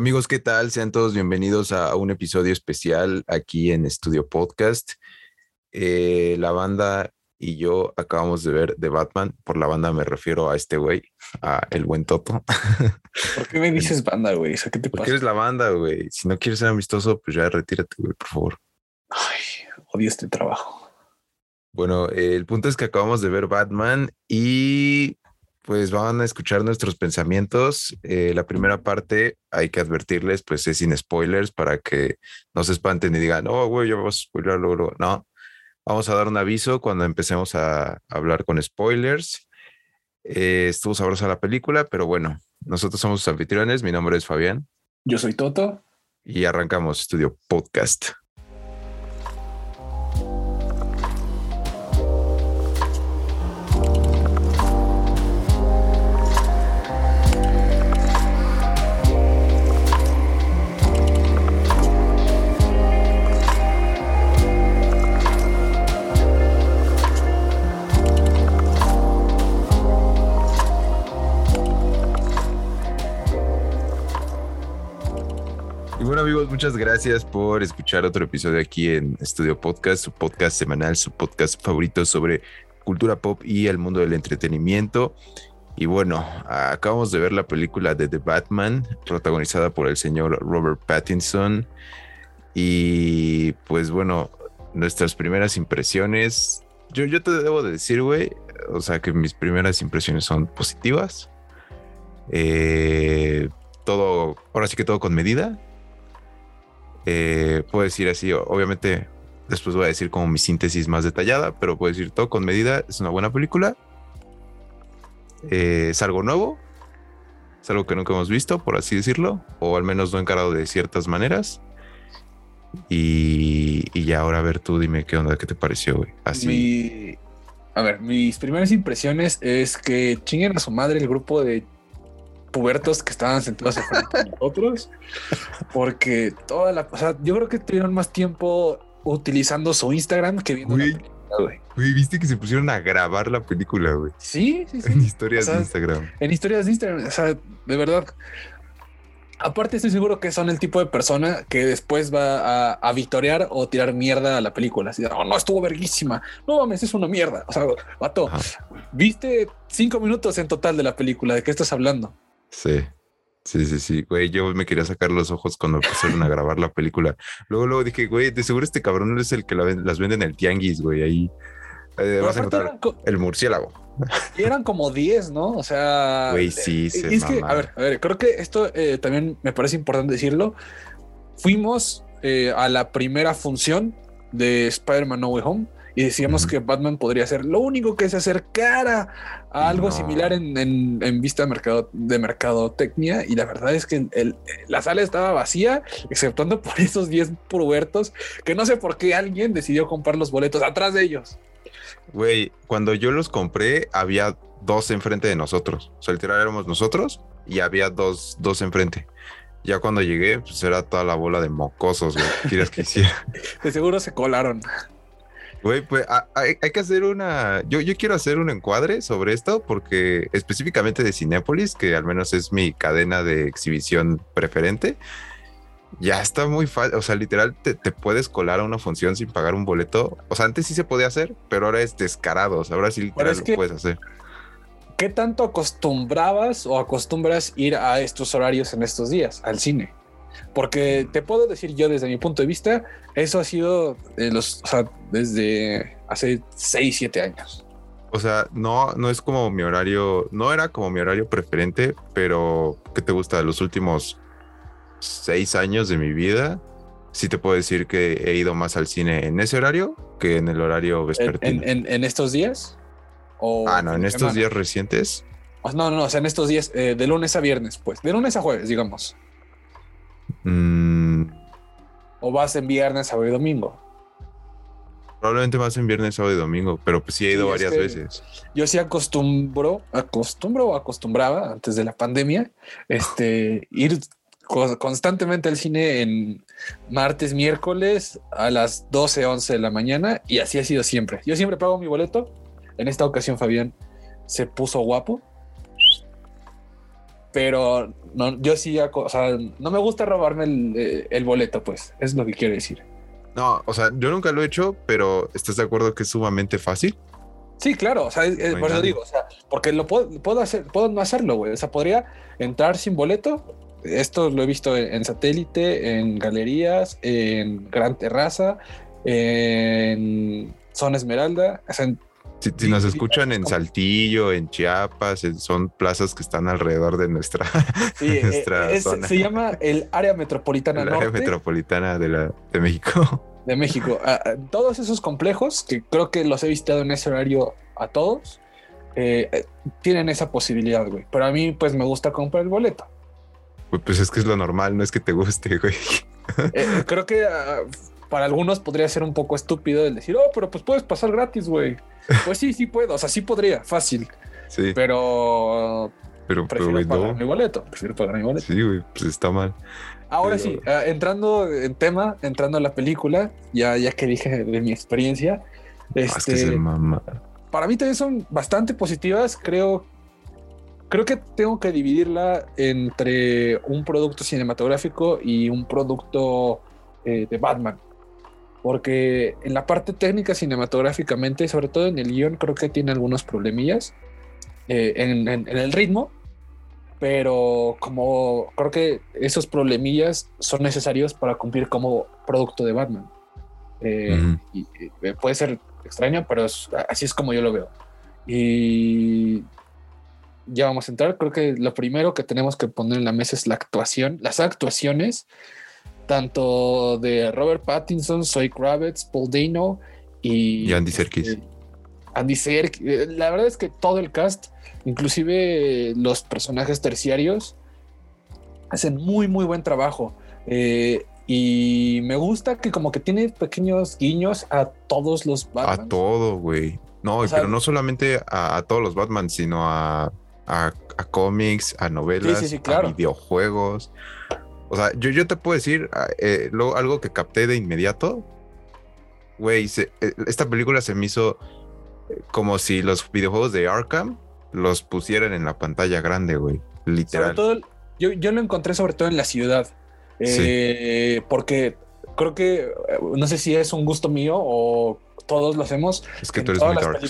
Amigos, ¿qué tal? Sean todos bienvenidos a un episodio especial aquí en Estudio Podcast. Eh, la banda y yo acabamos de ver The Batman. Por la banda me refiero a este güey, a el buen Toto. ¿Por qué me dices banda, güey? ¿qué te Porque eres la banda, güey. Si no quieres ser amistoso, pues ya retírate, güey, por favor. Ay, odio este trabajo. Bueno, el punto es que acabamos de ver Batman y pues van a escuchar nuestros pensamientos. Eh, la primera parte hay que advertirles, pues es sin spoilers para que no se espanten y digan, oh, güey, ya vamos a spoiler luego. No, vamos a dar un aviso cuando empecemos a hablar con spoilers. Eh, estuvo sabrosa la película, pero bueno, nosotros somos sus anfitriones. Mi nombre es Fabián. Yo soy Toto. Y arrancamos Estudio Podcast. Amigos, muchas gracias por escuchar otro episodio aquí en Estudio Podcast, su podcast semanal, su podcast favorito sobre cultura pop y el mundo del entretenimiento. Y bueno, acabamos de ver la película de The Batman, protagonizada por el señor Robert Pattinson. Y pues bueno, nuestras primeras impresiones. Yo, yo te debo de decir, güey, o sea que mis primeras impresiones son positivas. Eh, todo, ahora sí que todo con medida. Eh, puedo decir así, obviamente después voy a decir como mi síntesis más detallada, pero puedo decir todo con medida, es una buena película. Eh, es algo nuevo, es algo que nunca hemos visto, por así decirlo, o al menos no encarado de ciertas maneras. Y, y ya ahora a ver tú dime qué onda, qué te pareció, güey. Así. a ver, mis primeras impresiones es que chinguen a su madre el grupo de pubertos que estaban sentados con nosotros, porque toda la, o sea, yo creo que tuvieron más tiempo utilizando su Instagram que viendo la película, güey. viste que se pusieron a grabar la película, güey. Sí, sí, sí. En historias de Instagram. En historias de Instagram, o sea, de verdad. Aparte, estoy seguro que son el tipo de persona que después va a, a victoriar o tirar mierda a la película. Así, oh, no, estuvo verguísima. No mames, es una mierda. O sea, vato, viste cinco minutos en total de la película. ¿De qué estás hablando? Sí. Sí, sí, sí, güey, yo me quería sacar los ojos cuando pusieron a grabar la película. Luego, luego dije, güey, de seguro este cabrón es el que las vende en el tianguis, güey, ahí eh, vas a encontrar el murciélago. Y eran como 10, ¿no? O sea... Güey, sí, eh, se Es que, a ver, a ver, creo que esto eh, también me parece importante decirlo. Fuimos a la primera función de Spider-Man No Way Home y decíamos que Batman podría ser lo único que se acercara a algo similar en, vista de, mercado, de mercadotecnia. Y la verdad es que la sala estaba vacía, exceptuando por esos 10 pubertos que no sé por qué alguien decidió comprar los boletos atrás de ellos. Güey, cuando yo los compré, había dos enfrente de nosotros. O sea, literal éramos nosotros y había dos, dos enfrente. Ya cuando llegué, pues era toda la bola de mocosos, güey. ¿Quieres que hiciera? De seguro se colaron. Güey, pues hay, que hacer una. Yo, yo quiero hacer un encuadre sobre esto porque específicamente de Cinépolis, que al menos es mi cadena de exhibición preferente, ya está muy fácil. O sea, literal, te, puedes colar a una función sin pagar un boleto. O sea, antes sí se podía hacer, pero ahora es descarado. O sea, ahora sí literal lo puedes hacer. ¿Qué tanto acostumbrabas o acostumbras ir a estos horarios en estos días al cine? Porque te puedo decir yo desde mi punto de vista, eso ha sido los, desde hace 6, 7 años. O sea, no, no es como mi horario, no era como mi horario preferente, pero ¿qué te gusta? Los últimos 6 años de mi vida, sí te puedo decir que he ido más al cine en ese horario que en el horario vespertino. ¿En, estos días? ah, no, en estos días recientes. No, no, o sea, en estos días, eh, de lunes a viernes, pues, de lunes a jueves, digamos. Mm. ¿O vas en viernes, sábado y domingo? Probablemente más en viernes, sábado y domingo, pero pues sí he ido varias veces. Yo sí acostumbro, acostumbro o acostumbraba antes de la pandemia, este, ir constantemente al cine en martes, miércoles a las 12, 11 de la mañana y así ha sido siempre. Yo siempre pago mi boleto. En esta ocasión Fabián se puso guapo pero no, yo sí, o sea, no me gusta robarme el, eh, el, boleto, pues, es lo que quiero decir. No, o sea, yo nunca lo he hecho, pero ¿estás de acuerdo que es sumamente fácil? Sí, claro, o sea, por eso digo, o sea, porque lo puedo, puedo hacer, puedo no hacerlo, güey, o sea, podría entrar sin boleto, esto lo he visto en, satélite, en galerías, en Gran Terraza, en Zona Esmeralda, o sea, si, nos escuchan en Saltillo, en Chiapas, son plazas que están alrededor de nuestra, sí, eh, zona. Se llama el área metropolitana el área metropolitana de, la, de México. De México. Ah, ah, todos esos complejos, que creo que los he visitado en ese horario a todos, eh, eh, tienen esa posibilidad, güey. Pero a mí, pues, me gusta comprar el boleto. Pues es que es lo normal, no es que te guste, güey. creo que ah, para algunos podría ser un poco estúpido el decir, oh, pero pues puedes pasar gratis, güey. Pues sí, sí puedo, o sea, sí podría, fácil. Sí. Pero. Pero, prefiero pero, pagar mi boleto. Prefiero pagar mi boleto. Sí, güey, pues está mal. Ahora sí, ah, entrando en tema, entrando a la película, ya, ya que dije de mi experiencia. Este, es que mamá. Para mí también son bastante positivas. Creo, creo que tengo que dividirla entre un producto cinematográfico y un producto eh, de Batman porque en la parte técnica cinematográficamente, sobre todo en el guion, creo que tiene algunos problemillas eh, en, el ritmo, pero como creo que esos problemillas son necesarios para cumplir como producto de Batman. Eh, y, eh, puede ser extraño, pero así es como yo lo veo. Y ya vamos a entrar. Creo que lo primero que tenemos que poner en la mesa es la actuación, las actuaciones tanto de Robert Pattinson, Zoe Kravitz, Paul Dano y, Andy Serkis. Este, Andy Serkis. Eh, la verdad es que todo el cast, inclusive los personajes terciarios, hacen muy, muy buen trabajo. Eh, y me gusta que como que tiene pequeños guiños a todos los Batman. A todo, güey. No, pero no solamente a, todos los Batman, sino a, a, cómics, a novelas, a videojuegos. O sea, yo, yo te puedo decir ah, eh, algo que capté de inmediato. Güey, eh, esta película se me hizo eh, como si los videojuegos de Arkham los pusieran en la pantalla grande, güey. Literal. Sobre todo, yo, yo lo encontré sobre todo en la ciudad. Porque creo que, no sé si es un gusto mío o todos lo hacemos. Es que tú eres muy dark.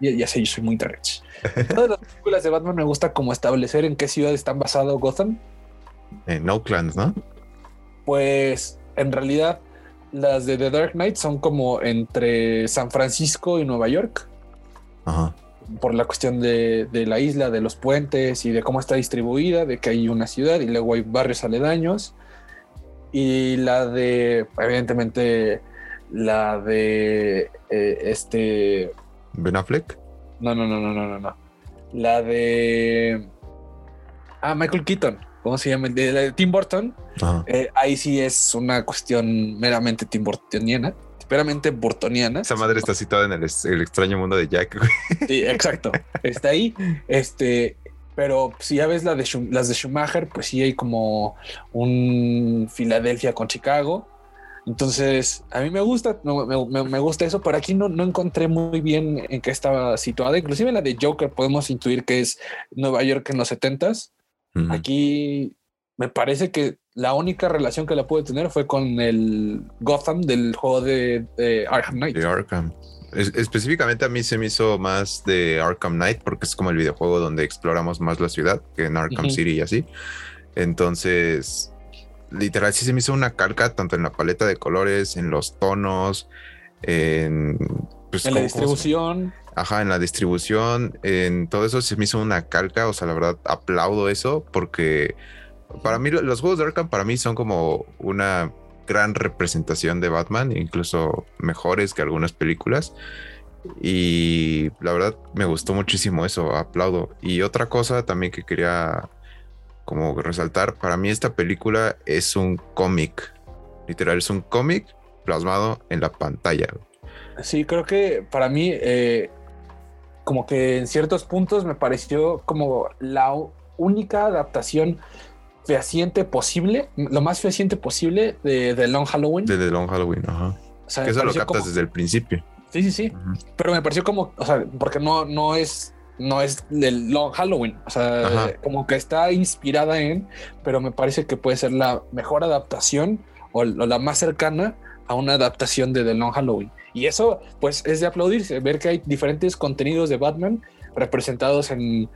Ya, ya, sé, yo soy muy dark. en todas las películas de Batman me gusta como establecer en qué ciudad están basado Gotham en Oakland, ¿no? Pues en realidad las de The Dark Knight son como entre San Francisco y Nueva York. Ajá. Por la cuestión de, la isla, de los puentes y de cómo está distribuida, de que hay una ciudad y luego hay barrios aledaños. Y la de, evidentemente, la de eh, este. ¿Ben Affleck? No, no, no, no, no, no. La de. Ah, Michael Keaton. ¿Cómo se llama? De, de Tim Burton. Eh, ahí sí es una cuestión meramente Tim Burtoniana, meramente burtoniana. Esa madre está citada en el, extraño mundo de Jack. Sí, exacto. Está ahí. Este, pero si ya ves la de las de Schumacher, pues sí hay como un Filadelfia con Chicago. Entonces, a mí me gusta, me, me, gusta eso, pero aquí no, no encontré muy bien en qué estaba situada. Inclusive la de Joker podemos intuir que es Nueva York en los Aquí me parece que la única relación que la pude tener fue con el Gotham del juego de, Arkham Knight. De Arkham. específicamente a mí se me hizo más de Arkham Knight porque es como el videojuego donde exploramos más la ciudad que en Arkham City y así. Entonces, literal, sí se me hizo una calca tanto en la paleta de colores, en los tonos, en, pues, en la distribución. Ajá, en la distribución, en todo eso se me hizo una calca, o sea, la verdad aplaudo eso porque para mí los juegos de Arkham para mí son como una gran representación de Batman, incluso mejores que algunas películas. Y la verdad me gustó muchísimo eso, aplaudo. Y otra cosa también que quería como resaltar, para mí esta película es un cómic, literal, es un cómic plasmado en la pantalla. Sí, creo que para mí eh, como que en ciertos puntos me pareció como la única adaptación fehaciente posible, lo más fehaciente posible de, The Long Halloween. De The Long Halloween, ajá. O sea, que eso lo captas desde el principio. Sí, sí, sí. Pero me pareció como, o sea, porque no, no es no es del Long Halloween. O sea, como que está inspirada en, pero me parece que puede ser la mejor adaptación o, la más cercana a una adaptación de The Long Halloween. Y eso, pues, es de aplaudirse, ver que hay diferentes contenidos de Batman representados en,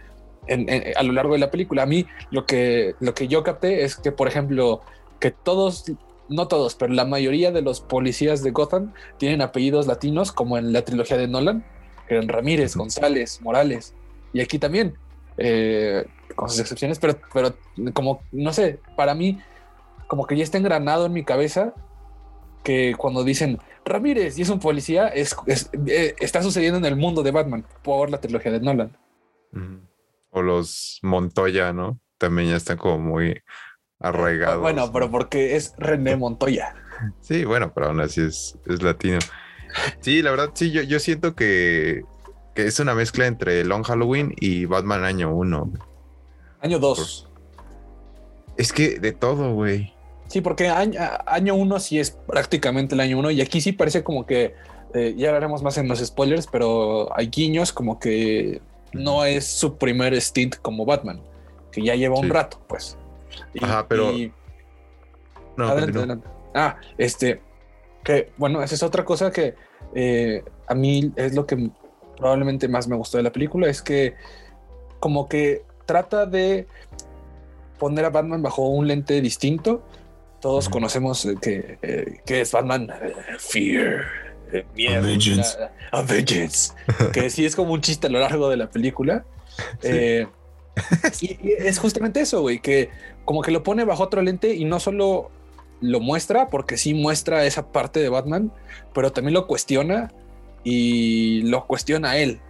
a lo largo de la película. A mí lo que, lo que yo capté es que, por ejemplo, que todos, no todos, pero la mayoría de los policías de Gotham tienen apellidos latinos, como en la trilogía de Nolan eran Ramírez, González, Morales. Y aquí también, eh, con sus excepciones, pero, pero como, no sé, para mí, como que ya está engranado en mi cabeza que cuando dicen Ramírez y es un policía, es, eh, está sucediendo en el mundo de Batman por la trilogía de Nolan. O los Montoya, ¿no? También ya están como muy arraigados. Bueno, pero porque es René Montoya. Sí, bueno, pero aún así es, es latino. Sí, la verdad, sí, yo, yo siento que, es una mezcla entre Long Halloween y Batman año 1. Año 2. Es que de todo, güey. Sí, porque año 1 sí es prácticamente el año 1 y aquí sí parece como que, eh, ya hablaremos más en los spoilers, pero hay guiños como que no es su primer stint como Batman, que ya lleva un rato, pues. Ajá, pero... No, adelante, adelante. Ah, este, que bueno, esa es otra cosa que eh, a mí es lo que probablemente más me gustó de la película, es que como que trata de poner a Batman bajo un lente distinto. Todos conocemos eh, que, eh, que, es Batman, Fear, miedo, a vengeance. que sí es como un chiste a lo largo de la película. y, y, es justamente eso, güey, que como que lo pone bajo otro lente y no solo lo muestra porque sí muestra esa parte de Batman, pero también lo cuestiona y lo cuestiona a él.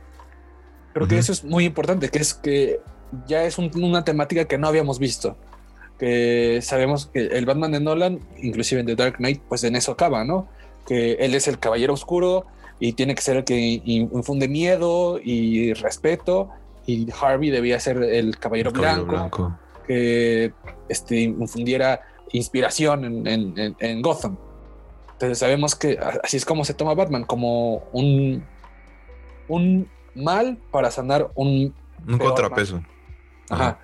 Creo que eso es muy importante, que es que ya es una temática que no habíamos visto. Que sabemos que el Batman de Nolan, inclusive en The Dark Knight, pues en eso acaba, ¿no? Que él es el caballero oscuro y tiene que ser el que infunde miedo y respeto. Y Harvey debía ser el caballero, blanco, blanco, que este, infundiera inspiración en, Gotham. Entonces sabemos que así es como se toma Batman, como un, un mal para sanar un... Un contrapeso. Ajá.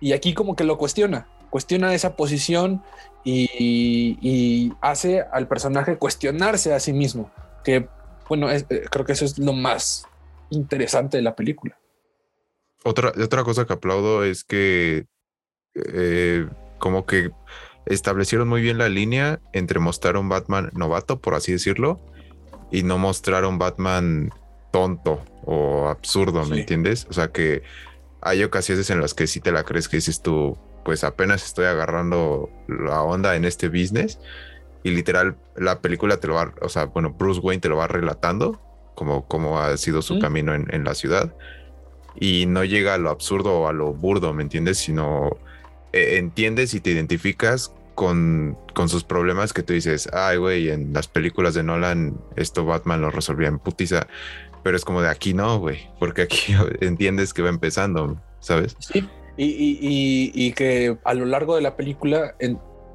Y aquí como que lo cuestiona, cuestiona esa posición y, hace al personaje cuestionarse a sí mismo, que bueno, eh, creo que eso es lo más interesante de la película. Otra, otra cosa que aplaudo es que eh, como que establecieron muy bien la línea entre mostrar un Batman novato, por así decirlo, y no mostrar un Batman tonto o absurdo, ¿me entiendes? O sea que hay ocasiones en las que sí te la crees que dices tú, pues apenas estoy agarrando la onda en este business y literal la película te lo va, o sea, bueno, Bruce Wayne te lo va relatando como, como ha sido su camino en, en, la ciudad y no llega a lo absurdo o a lo burdo, ¿me entiendes? Sino eh, entiendes y te identificas con, con, sus problemas que tú dices, ay, güey, en las películas de Nolan esto Batman lo resolvía en putiza, pero es como de aquí no, güey, porque aquí entiendes que va empezando, ¿sabes? Sí, y, y, y, que a lo largo de la película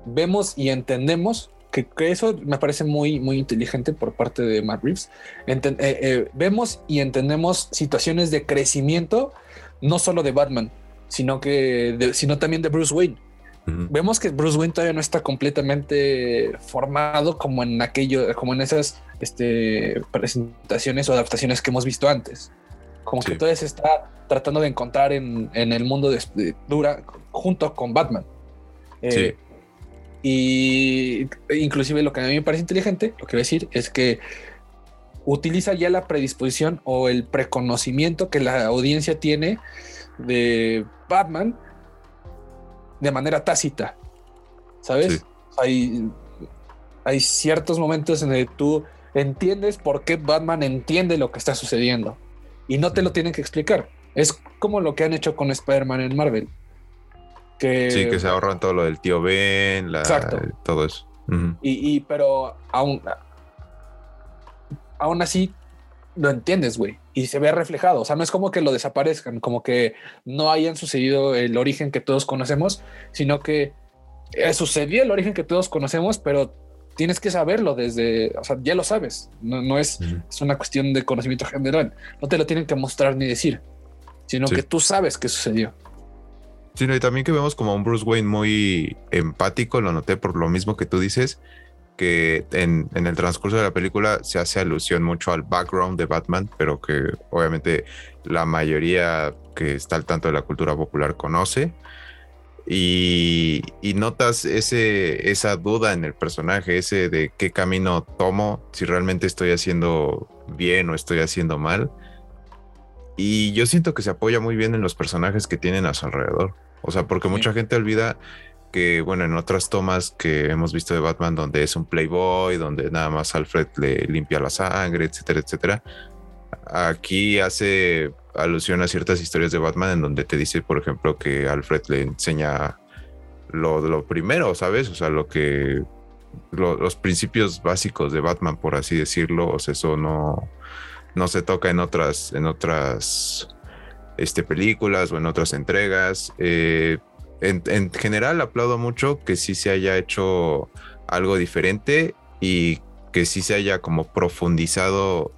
vemos y entendemos que, que, eso me parece muy, muy inteligente por parte de Matt Reeves. Eh, eh, vemos y entendemos situaciones de crecimiento, no solo de Batman, sino que sino también de Bruce Wayne. Vemos que Bruce Wayne todavía no está completamente formado como en aquello, como en esas este, presentaciones o adaptaciones que hemos visto antes. Como que todavía se está tratando de encontrar en, el mundo de, Dura junto con Batman. Eh, y inclusive lo que a mí me parece inteligente, lo que voy a decir es que utiliza ya la predisposición o el preconocimiento que la audiencia tiene de Batman de manera tácita, ¿sabes? Hay, hay ciertos momentos en el que tú entiendes por qué Batman entiende lo que está sucediendo y no te lo tienen que explicar. Es como lo que han hecho con Spider-Man en Marvel. Que, sí, que se ahorran todo lo del tío Ben, todo eso. y, y, pero aún, aún así lo entiendes, güey, y se ve reflejado. O sea, no es como que lo desaparezcan, como que no hayan sucedido el origen que todos conocemos, sino que eh, sucedió el origen que todos conocemos, pero tienes que saberlo desde, o sea, ya lo sabes. No, no es, es una cuestión de conocimiento general. No te lo tienen que mostrar ni decir. sino que tú sabes qué sucedió. Sí, y también que vemos como un Bruce Wayne muy empático, lo noté por lo mismo que tú dices, que en, en, el transcurso de la película se hace alusión mucho al background de Batman, pero que obviamente la mayoría que está al tanto de la cultura popular conoce. Y, y, notas ese, esa duda en el personaje, ese de qué camino tomo, si realmente estoy haciendo bien o estoy haciendo mal. Y yo siento que se apoya muy bien en los personajes que tienen a su alrededor. O sea, porque mucha gente olvida que, bueno, en otras tomas que hemos visto de Batman, donde es un playboy, donde nada más Alfred le limpia la sangre, etcétera, etcétera. Aquí hace alusión a ciertas historias de Batman en donde te dice, por ejemplo, que Alfred le enseña lo, lo primero, ¿sabes? O sea, lo que los principios básicos de Batman, por así decirlo, o sea, eso no, no se toca en otras, en otras este, películas o en otras entregas. Eh, en, general aplaudo mucho que sí se haya hecho algo diferente y que sí se haya como profundizado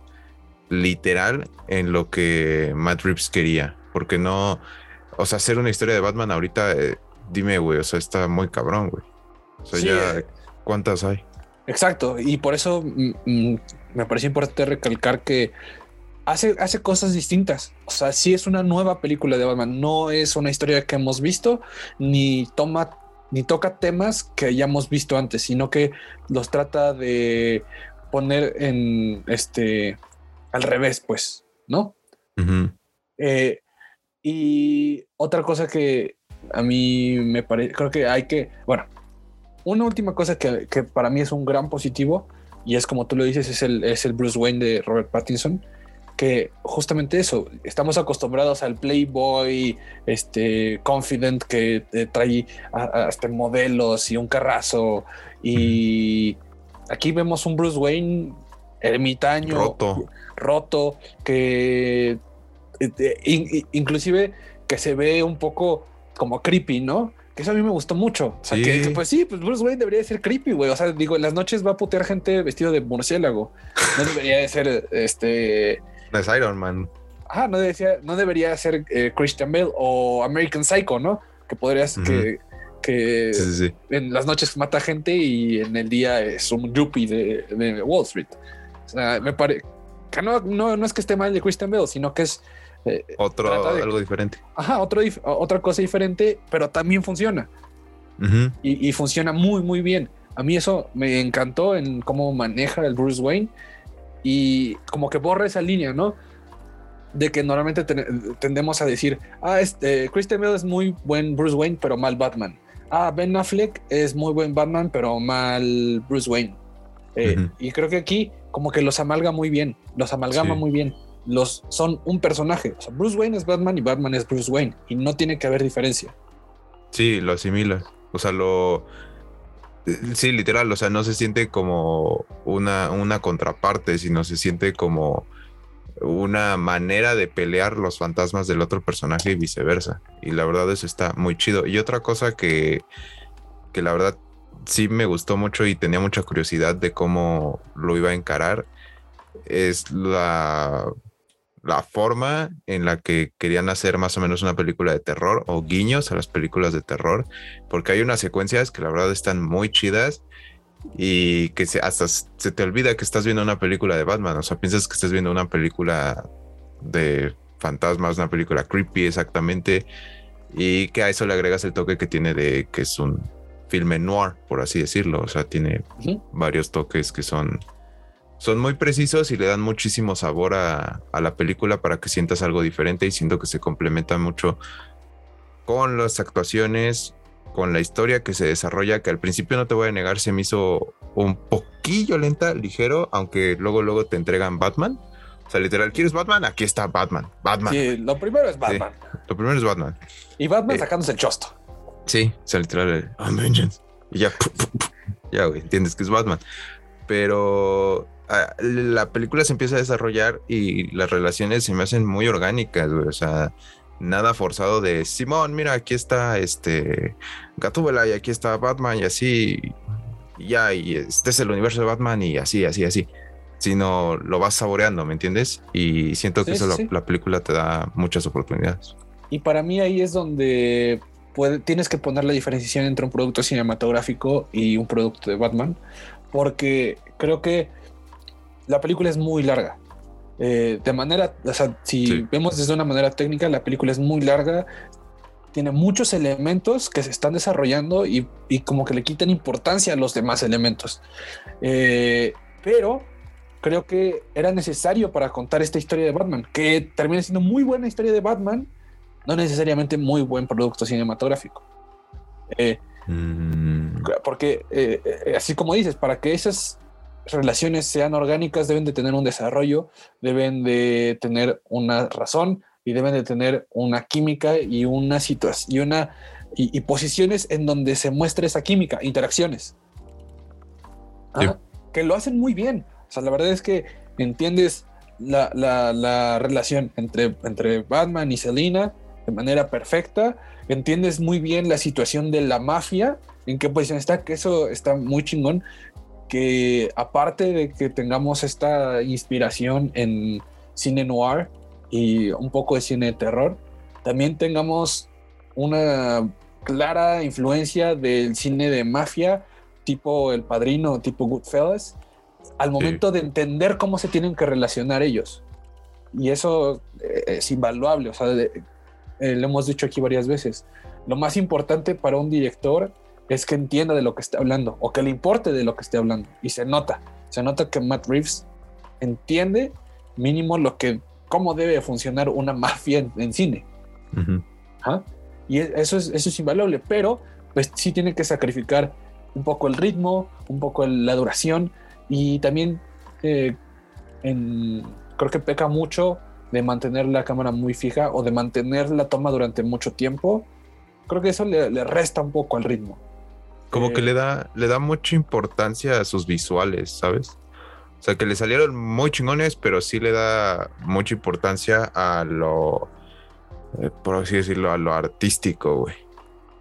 literal en lo que Matt Reeves quería, porque no, o sea, hacer una historia de Batman ahorita, eh, dime, güey, o sea, está muy cabrón, güey. O sea, ya, eh, ¿cuántas hay? Exacto, y por eso mm, mm, me parece importante recalcar que hace, hace cosas distintas. O sea, sí es una nueva película de Batman, no es una historia que hemos visto, ni toma, ni toca temas que hayamos visto antes, sino que los trata de poner en este al revés, pues, ¿no? Eh, y otra cosa que a mí me parece, creo que hay que, bueno, una última cosa que, que, para mí es un gran positivo, y es como tú lo dices, es el, es el Bruce Wayne de Robert Pattinson, que justamente eso, estamos acostumbrados al Playboy, este, confident que trae hasta modelos y un carrazo. Y aquí vemos un Bruce Wayne ermitaño, roto, roto que eh, inclusive que se ve un poco como creepy, ¿no? Que eso a mí me gustó mucho. O sea, que, pues sí, pues Bruce Wayne debería de ser creepy, güey. O sea, digo, en las noches va a putear gente vestido de murciélago. No debería de ser este es Iron Man. Ah, no, decía, no debería ser eh, Christian Bale o American Psycho, ¿no? Que podrías que, que en las noches mata gente y en el día es un yuppie de, Wall Street. O sea, me parece que no, no, es que esté mal de Christian Bale, sino que es eh, otro algo diferente. Ajá, otro, otra cosa diferente, pero también funciona. y, y, funciona muy, muy bien. A mí eso me encantó en cómo maneja el Bruce Wayne y como que borra esa línea, ¿no? De que normalmente tendemos a decir, ah, este, Christian Bale es muy buen Bruce Wayne, pero mal Batman. Ah, Ben Affleck es muy buen Batman, pero mal Bruce Wayne. Eh, y creo que aquí como que los amalga muy bien, los amalgama muy bien. Los son un personaje. O sea, Bruce Wayne es Batman y Batman es Bruce Wayne y no tiene que haber diferencia. Sí, lo asimila. O sea, lo, Sí, literal, o sea, no se siente como una, una contraparte, sino se siente como una manera de pelear los fantasmas del otro personaje y viceversa. Y la verdad eso está muy chido. Y otra cosa que, que la verdad sí me gustó mucho y tenía mucha curiosidad de cómo lo iba a encarar es la la forma en la que querían hacer más o menos una película de terror o guiños a las películas de terror, porque hay unas secuencias que la verdad están muy chidas y que se, hasta se te olvida que estás viendo una película de Batman, o sea, piensas que estás viendo una película de fantasmas, una película creepy exactamente, y que a eso le agregas el toque que tiene de que es un filme noir, por así decirlo, o sea, tiene varios toques que son son muy precisos y le dan muchísimo sabor a, la película para que sientas algo diferente y siento que se complementa mucho con las actuaciones, con la historia que se desarrolla, que al principio no te voy a negar, se me hizo un poquillo lenta, ligero, aunque luego, luego te entregan Batman. O sea, literal, ¿quieres Batman? Aquí está Batman. Batman. Sí, lo primero es Batman. lo primero es Batman. Y Batman eh, sacándose el chosto. Sí, o sea, literal, Vengeance. Y ya, ya, güey, entiendes que es Batman. Pero la película se empieza a desarrollar y las relaciones se me hacen muy orgánicas, güey. O sea, nada forzado de Simón, mira, aquí está este Gatúbela y aquí está Batman y así, y ya, y este es el universo de Batman y así, así, así. sino lo vas saboreando, ¿me entiendes? Y siento que eso La, película te da muchas oportunidades. Y para mí ahí es donde tienes que poner la diferenciación entre un producto cinematográfico y un producto de Batman, porque creo que la película es muy larga. Eh, de manera, o sea, si vemos desde una manera técnica, la película es muy larga, tiene muchos elementos que se están desarrollando y, como que le quitan importancia a los demás elementos. Eh, pero creo que era necesario para contar esta historia de Batman, que termina siendo muy buena historia de Batman, no necesariamente muy buen producto cinematográfico. Eh, mm. Porque, así como dices, para que esas relaciones sean orgánicas, deben de tener un desarrollo, deben de tener una razón y deben de tener una química y una situación y una y, posiciones en donde se muestre esa química, interacciones. Que lo hacen muy bien. O sea, la verdad es que entiendes la, la, relación entre, entre Batman y Selina de manera perfecta. Entiendes muy bien la situación de la mafia, en qué posición está, que eso está muy chingón que aparte de que tengamos esta inspiración en cine noir y un poco de cine de terror, también tengamos una clara influencia del cine de mafia, tipo El Padrino, tipo Goodfellas, al momento de entender cómo se tienen que relacionar ellos. Y eso eh, es invaluable, o sea, eh, lo hemos dicho aquí varias veces. Lo más importante para un director es que entienda de lo que está hablando o que le importe de lo que esté hablando. Y se nota, se nota que Matt Reeves entiende mínimo lo que, cómo debe funcionar una mafia en, cine. Y e, eso es, eso es invaluable, pero pues sí tiene que sacrificar un poco el ritmo, un poco la duración y también eh, creo que peca mucho de mantener la cámara muy fija o de mantener la toma durante mucho tiempo. Creo que eso le resta un poco al ritmo. Como que le da, le da mucha importancia a sus visuales, ¿sabes? O sea, que le salieron muy chingones, pero sí le da mucha importancia a lo, eh, por así decirlo, a lo artístico, güey.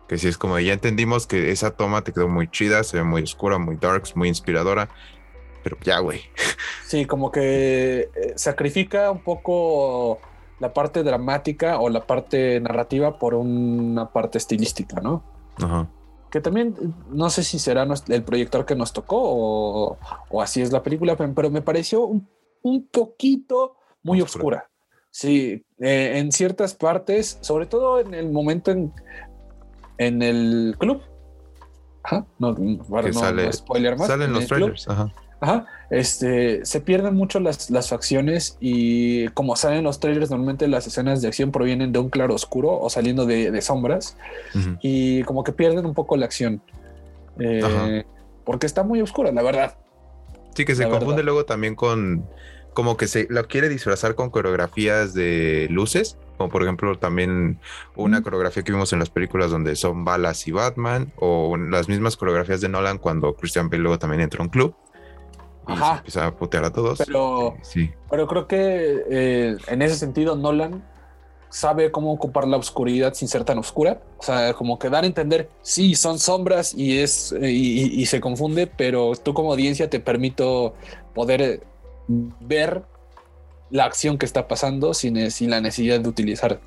Que sí es como, ya entendimos que esa toma te quedó muy chida, se ve muy oscura, muy darks, muy inspiradora, pero ya, güey. Sí, como que eh, sacrifica un poco la parte dramática o la parte narrativa por una parte estilística, ¿no? Ajá que también no sé si será el proyector que nos tocó o, así es la película, pero me pareció un, poquito muy oscura. Sí, eh, en ciertas partes, sobre todo en el momento en, en el club. Ajá, no, para no, spoiler más. Salen los trailers. Ajá. Ajá, este, se pierden mucho las, las, facciones y como salen los trailers, normalmente las escenas de acción provienen de un claro oscuro o saliendo de, sombras y como que pierden un poco la acción. Eh, porque está muy oscura, la verdad. Sí, que se confunde luego también con, como que se lo quiere disfrazar con coreografías de luces, como por ejemplo también una coreografía que vimos en las películas donde son balas y Batman, o las mismas coreografías de Nolan cuando Christian Bale luego también entra a un club y empieza a putear a todos. Pero, sí. pero creo que eh, en ese sentido Nolan sabe cómo ocupar la oscuridad sin ser tan oscura. O sea, como que dar a entender, sí, son sombras y es y, se confunde, pero tú como audiencia te permito poder ver la acción que está pasando sin, sin la necesidad de utilizar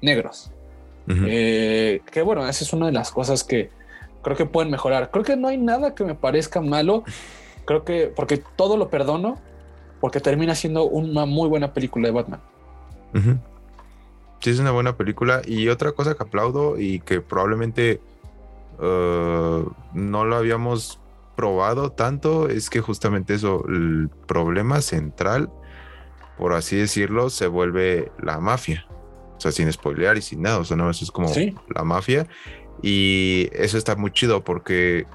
negros. Eh, que bueno, esa es una de las cosas que creo que pueden mejorar. Creo que no hay nada que me parezca malo creo que porque todo lo perdono, porque termina siendo una muy buena película de Batman. Sí, es una buena película. Y otra cosa que aplaudo y que probablemente uh, no lo habíamos probado tanto es que justamente eso, el problema central, por así decirlo, se vuelve la mafia. O sea, sin spoilear y sin nada. O sea, no, eso es como la mafia. Y eso está muy chido porque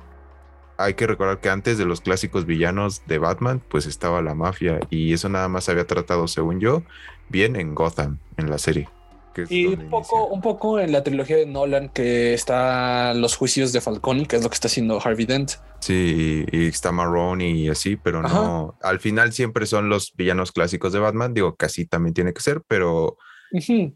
hay que recordar que antes de los clásicos villanos de Batman, pues estaba la mafia y eso nada más se había tratado, según yo, bien en Gotham, en la serie. y un poco, un poco en la trilogía de Nolan que está los juicios de Falcone, que es lo que está haciendo Harvey Dent. Sí, y está Marrone y así, pero no, al final siempre son los villanos clásicos de Batman, digo, casi también tiene que ser, pero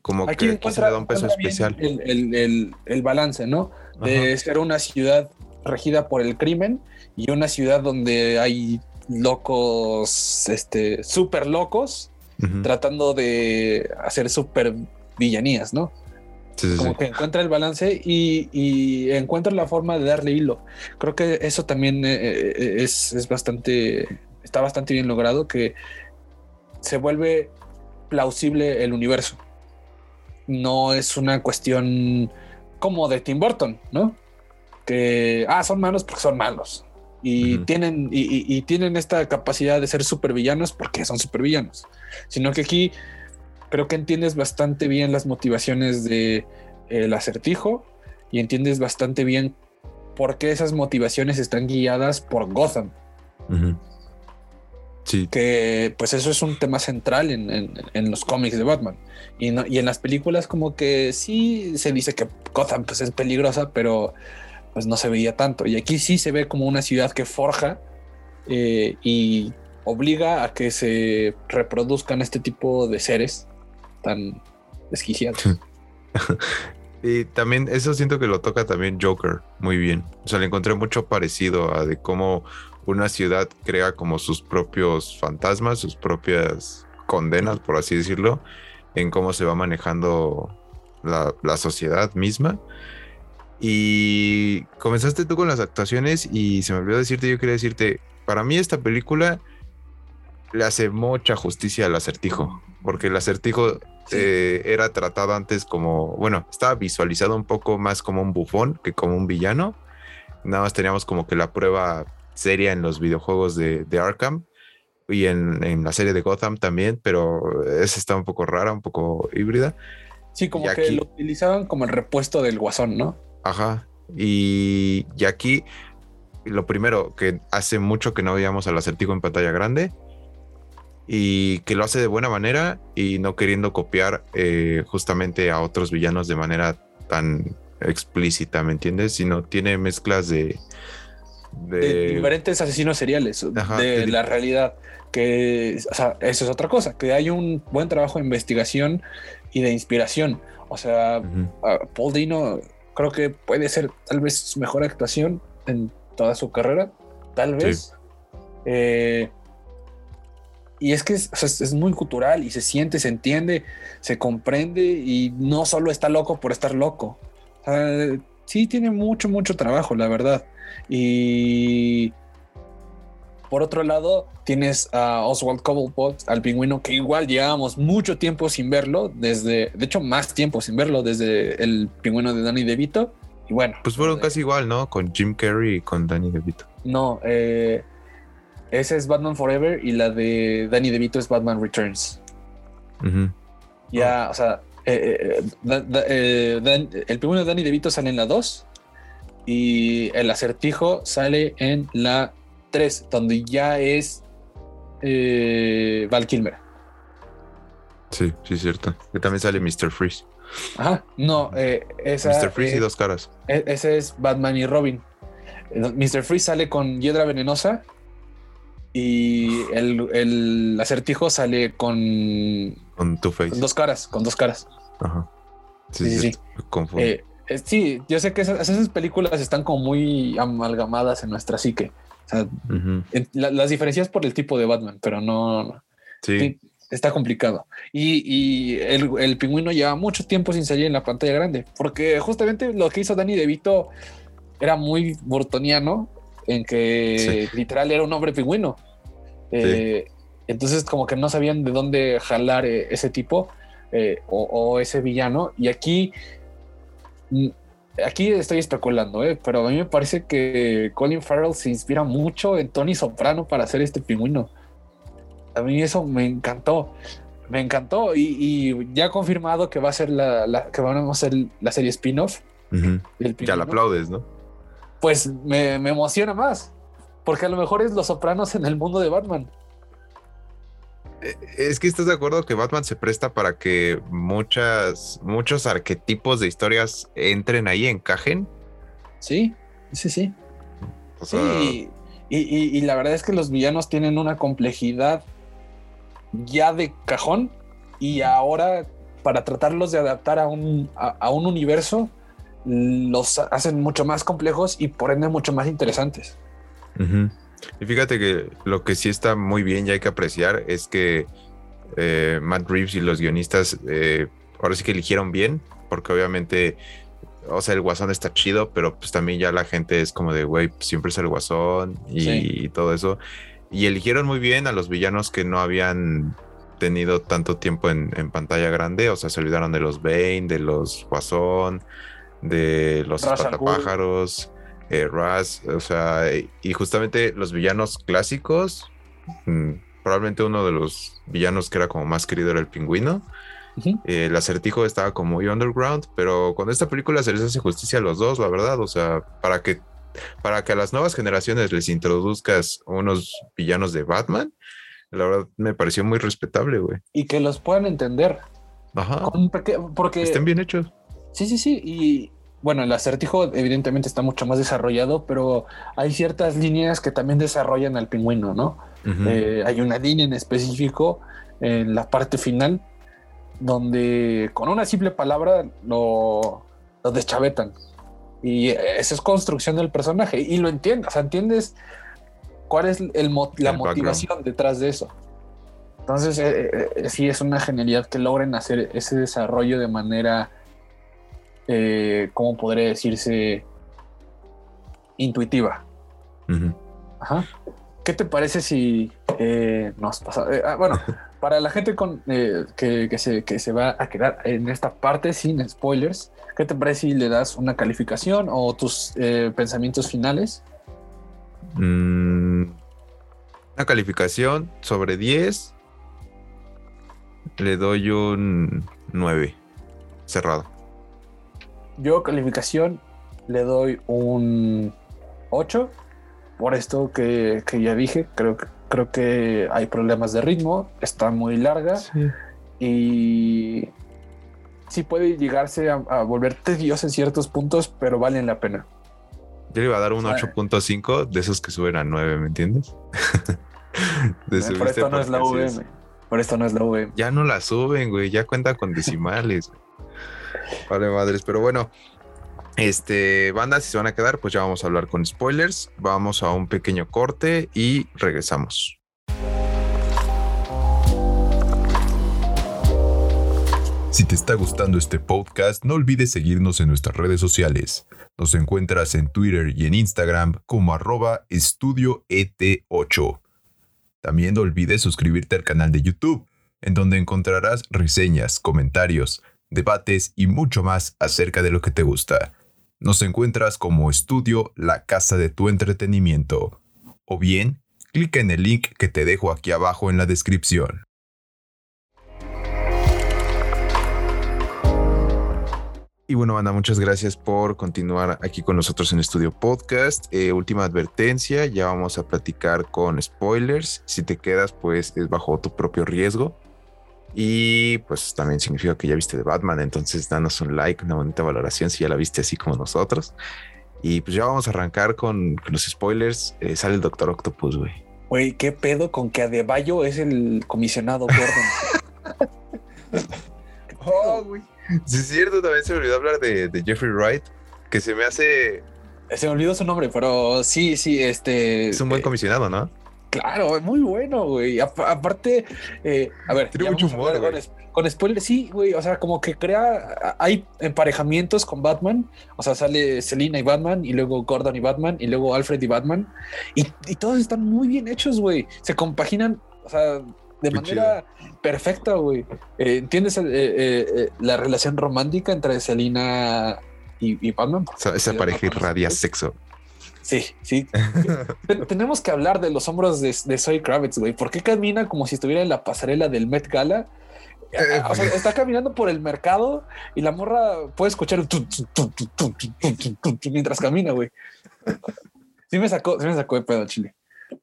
como que aquí se le da un peso especial. El, balance, ¿no? De ser una ciudad regida por el crimen y una ciudad donde hay locos, este, súper locos, tratando de hacer súper villanías, ¿no? como que encuentra el balance y, encuentra la forma de darle hilo. Creo que eso también eh, eh, es, es, bastante, está bastante bien logrado, que se vuelve plausible el universo. No es una cuestión como de Tim Burton, ¿no? Que, ah, son malos porque son malos. Y, tienen, y, tienen esta capacidad de ser supervillanos porque son supervillanos. Sino que aquí creo que entiendes bastante bien las motivaciones de el acertijo y entiendes bastante bien por qué esas motivaciones están guiadas por Gotham. Sí. Que pues eso es un tema central en, los cómics de Batman. Y, y, en las películas como que sí se dice que Gotham pues es peligrosa, pero pues no se veía tanto. Y aquí sí se ve como una ciudad que forja eh, y obliga a que se reproduzcan este tipo de seres tan desquiciados. y también eso siento que lo toca también Joker muy bien. O sea, le encontré mucho parecido a de cómo una ciudad crea como sus propios fantasmas, sus propias condenas, por así decirlo, en cómo se va manejando la, la sociedad misma. Y comenzaste tú con las actuaciones y se me olvidó decirte, yo quería decirte, para mí esta película le hace mucha justicia al acertijo, porque el acertijo eh, era tratado antes como, bueno, estaba visualizado un poco más como un bufón que como un villano. Nada más teníamos como que la prueba seria en los videojuegos de, Arkham y en, la serie de Gotham también, pero esa está un poco rara, un poco híbrida. Sí, como que lo utilizaban como el repuesto del guasón, ¿no? Ajá. Y, y aquí, lo primero, que hace mucho que no veíamos al acertijo en pantalla grande y que lo hace de buena manera y no queriendo copiar eh, justamente a otros villanos de manera tan explícita, ¿me entiendes? Sino tiene mezclas de... De, diferentes asesinos seriales de, la realidad que o sea, eso es otra cosa que hay un buen trabajo de investigación y de inspiración o sea Paul Dino creo que puede ser tal vez su mejor actuación en toda su carrera tal vez eh, y es que es, muy cultural y se siente, se entiende, se comprende y no solo está loco por estar loco. sí tiene mucho, mucho trabajo, la verdad. Y por otro lado, tienes a Oswald Cobblepot, al pingüino, que igual llevábamos mucho tiempo sin verlo, desde, de hecho, más tiempo sin verlo, desde el pingüino de Danny DeVito. Y bueno. Pues fueron casi igual, ¿no? Con Jim Carrey y con Danny DeVito. No, eh, esa es Batman Forever y la de Danny DeVito es Batman Returns. Ya, o sea, eh, eh, eh, el primero de Danny DeVito sale en la 2 y el acertijo sale en la 3, donde ya es Val Kilmer. Sí, sí, es cierto. Que también sale Mr. Freeze. Ajá, no, esa. Mr. Freeze y dos caras. E, ese es Batman y Robin. Mr. Freeze sale con Hiedra Venenosa y el, acertijo sale con. Con tu face. Con dos caras, con dos caras. Ajá. Sí, sí. sí. Eh, eh, sí, yo sé que esas, películas están como muy amalgamadas en nuestra psique. O sea, las diferencias por el tipo de Batman, pero no. Sí. Está complicado. Y, el, pingüino lleva mucho tiempo sin salir en la pantalla grande, porque justamente lo que hizo Danny DeVito era muy burtoniano, en que literal era un hombre pingüino. Eh, entonces como que no sabían de dónde jalar eh, ese tipo eh, o, ese villano. Y aquí, mm, aquí estoy especulando, pero a mí me parece que Colin Farrell se inspira mucho en Tony Soprano para hacer este pingüino. A mí eso me encantó. Me encantó y, ya confirmado que va a ser la, que vamos a hacer la serie spin-off. Ya la aplaudes, ¿no? Pues me, me emociona más porque a lo mejor es Los Sopranos en el mundo de Batman. Eh, es que estás de acuerdo que Batman se presta para que muchas, muchos arquetipos de historias entren ahí, encajen. Sí, sí, sí. sí, y, la verdad es que los villanos tienen una complejidad ya de cajón y ahora para tratarlos de adaptar a un, a un universo los hacen mucho más complejos y por ende mucho más interesantes. Y fíjate que lo que sí está muy bien y hay que apreciar es que eh, Matt Reeves y los guionistas eh, ahora sí que eligieron bien, porque obviamente, o sea, el guasón está chido, pero pues también ya la gente es como de, güey, pues, siempre es el guasón y, todo eso. Y eligieron muy bien a los villanos que no habían tenido tanto tiempo en, pantalla grande, o sea, se olvidaron de los Bane, de los Guasón, de los Espantapájaros, eh, Raz, o sea, y justamente los villanos clásicos, mm, probablemente uno de los villanos que era como más querido era el pingüino. el acertijo estaba como muy underground, pero con esta película se les hace justicia a los dos, la verdad. O sea, para que, para que a las nuevas generaciones les introduzcas unos villanos de Batman, la verdad me pareció muy respetable, güey. Y que los puedan entender. Ajá. Porque estén bien hechos. Sí, sí, sí. Y bueno, el acertijo evidentemente está mucho más desarrollado, pero hay ciertas líneas que también desarrollan al pingüino, ¿no? Eh, hay una línea en específico en la parte final donde con una simple palabra lo, lo deschavetan. Y esa es construcción del personaje. Y lo entiendes, o sea, entiendes cuál es el, la motivación detrás de eso. Entonces, eh, eh, sí es una genialidad que logren hacer ese desarrollo de manera, eh, ¿cómo podría decirse? Intuitiva. Ajá. ¿Qué te parece si eh, nos pasa? Eh, ah, bueno, para la gente con, eh, que, se, que se va a quedar en esta parte sin spoilers, ¿qué te parece si le das una calificación o tus pensamientos finales? Mm, una calificación sobre 10. Le doy un 9. Cerrado. Yo calificación le doy un 8 por esto que, ya dije, creo, creo que hay problemas de ritmo, está muy larga y sí puede llegarse a, volver tedioso en ciertos puntos, pero valen la pena. Yo le iba a dar un 8.5 de esos que suben a 9, ¿me entiendes? por esto no es la VM. Por esto no es la VM. Ya no la suben, güey. Ya cuenta con decimales. Vale, madres. Pero bueno, este, banda, si se van a quedar, pues ya vamos a hablar con spoilers. Vamos a un pequeño corte y regresamos. Si te está gustando este podcast, no olvides seguirnos en nuestras redes sociales. Nos encuentras en Twitter y en Instagram como arroba estudio ET8. También no olvides suscribirte al canal de YouTube, en donde encontrarás reseñas, comentarios, debates y mucho más acerca de lo que te gusta. Nos encuentras como estudio La Casa de tu Entretenimiento. O bien, clica en el link que te dejo aquí abajo en la descripción. Y bueno, banda, muchas gracias por continuar aquí con nosotros en Estudio Podcast. Eh, última advertencia, ya vamos a platicar con spoilers. Si te quedas, pues es bajo tu propio riesgo. Y pues también significa que ya viste de Batman, entonces danos un like, una bonita valoración si ya la viste así como nosotros. Y pues ya vamos a arrancar con, los spoilers. Eh, sale el Doctor Octopus, güey. Güey, ¿qué pedo con que Adebayo es el comisionado Gordon? oh, güey. Sí, es cierto, también se me olvidó hablar de, de Jeffrey Wright, que se me hace... Se me olvidó su nombre, pero sí, sí, este... Es un buen eh, comisionado, ¿no? Claro, muy bueno, güey. aparte, eh, a ver, tiene mucho humor. Con, con, spoiler, sí, güey. O sea, como que crea, hay emparejamientos con Batman. O sea, sale Selina y Batman, y luego Gordon y Batman, y luego Alfred y Batman. Y, todos están muy bien hechos, güey. Se compaginan, o sea, de manera perfecta, güey. Eh, ¿Entiendes eh, la relación romántica entre Selina y, Batman? esa pareja irradia sexo. Sí, sí. Tenemos que hablar de los hombros de, de Zoe Kravitz, güey. ¿Por qué camina como si estuviera en la pasarela del Met Gala? O sea, está caminando por el mercado y la morra puede escuchar mientras camina, güey. Sí me sacó, sí me sacó de pedo Chile.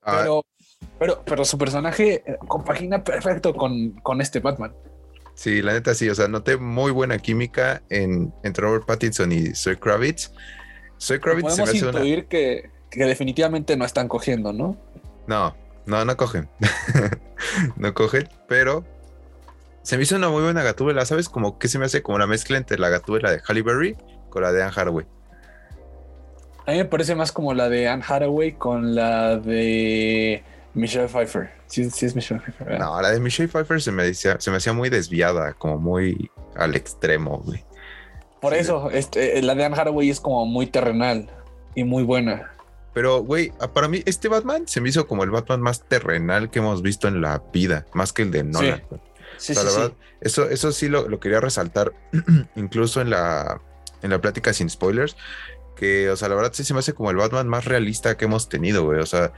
Pero, pero, pero su personaje compagina perfecto con, con este Batman. Sí, la neta sí. O sea, noté muy buena química en, entre Robert Pattinson y Zoe Kravitz. Soy Kravitz Podemos se intuir que, que, definitivamente no están cogiendo, ¿no? No, no, no cogen. no cogen, pero se me hizo una muy buena gatúbela, ¿sabes? Como que se me hace como una mezcla entre la gatúbela de Halle Berry con la de Anne Hathaway. A mí me parece más como la de Anne Hathaway con la de Michelle Pfeiffer. Sí, sí es Michelle Pfeiffer. ¿verdad? No, la de Michelle Pfeiffer se me, decía, se me hacía muy desviada, como muy al extremo, güey. Por sí. eso, este, la de Anne Hathaway es como muy terrenal y muy buena. Pero, güey, ah, para mí este Batman se me hizo como el Batman más terrenal que hemos visto en la vida, más que el de Nolan. güey. Sí, O sea, sí, la sí. verdad, eso, eso sí lo, lo quería resaltar, incluso en la, en la plática sin spoilers, que, o sea, la verdad sí se me hace como el Batman más realista que hemos tenido, güey. O sea,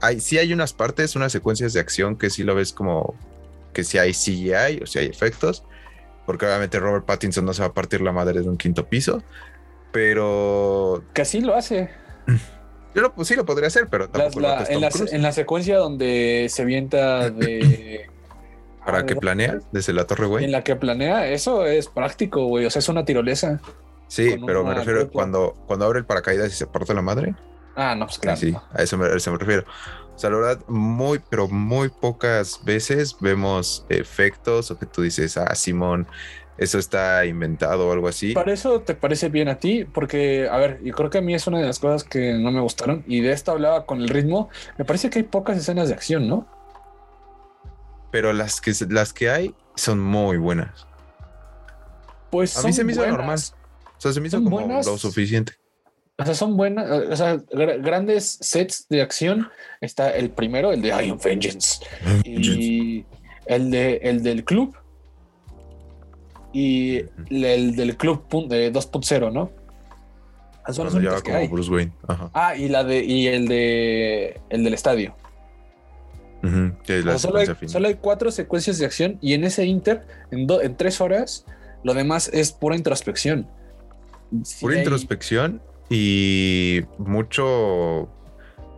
hay, sí hay unas partes, unas secuencias de acción que sí lo ves como que sí hay CGI o sí hay efectos, porque obviamente Robert Pattinson no se va a partir la madre de un quinto piso, pero Que así lo hace. yo lo, pues sí lo podría hacer, pero tampoco la- lo haces en, la, en la secuencia donde se vienta de. para Ah, que ¿de planea desde la torre, güey. En la que planea, eso es práctico, güey. O sea, es una tirolesa. Sí, pero me refiero cuando, cuando abre el paracaídas y se parte la madre. Ah, no, pues claro. Sí, a eso me, a eso me refiero. O sea, la verdad, muy, pero muy pocas veces vemos efectos o que tú dices, ah, Simón, eso está inventado o algo así. Para eso te parece bien a ti, porque, a ver, yo creo que a mí es una de las cosas que no me gustaron, y de esto hablaba con el ritmo. Me parece que hay pocas escenas de acción, ¿no? Pero las que, las que hay son muy buenas. Pues A mí se me hizo buenas. normal. O sea, se me hizo Son como buenas. lo suficiente. O sea, son buenas, o sea, gra- grandes sets de acción. Está el primero, el de I Am Vengeance, y el de el del club y el del club pun- de 2.0, ¿no? Las lleva que como hay. Bruce Wayne. Ajá. Ah, y la de y el de el del estadio. O sea, solo, hay, solo cuatro secuencias de acción y en ese inter, en, do- en tres horas, lo demás es pura introspección. Sí Pura hay- introspección y mucho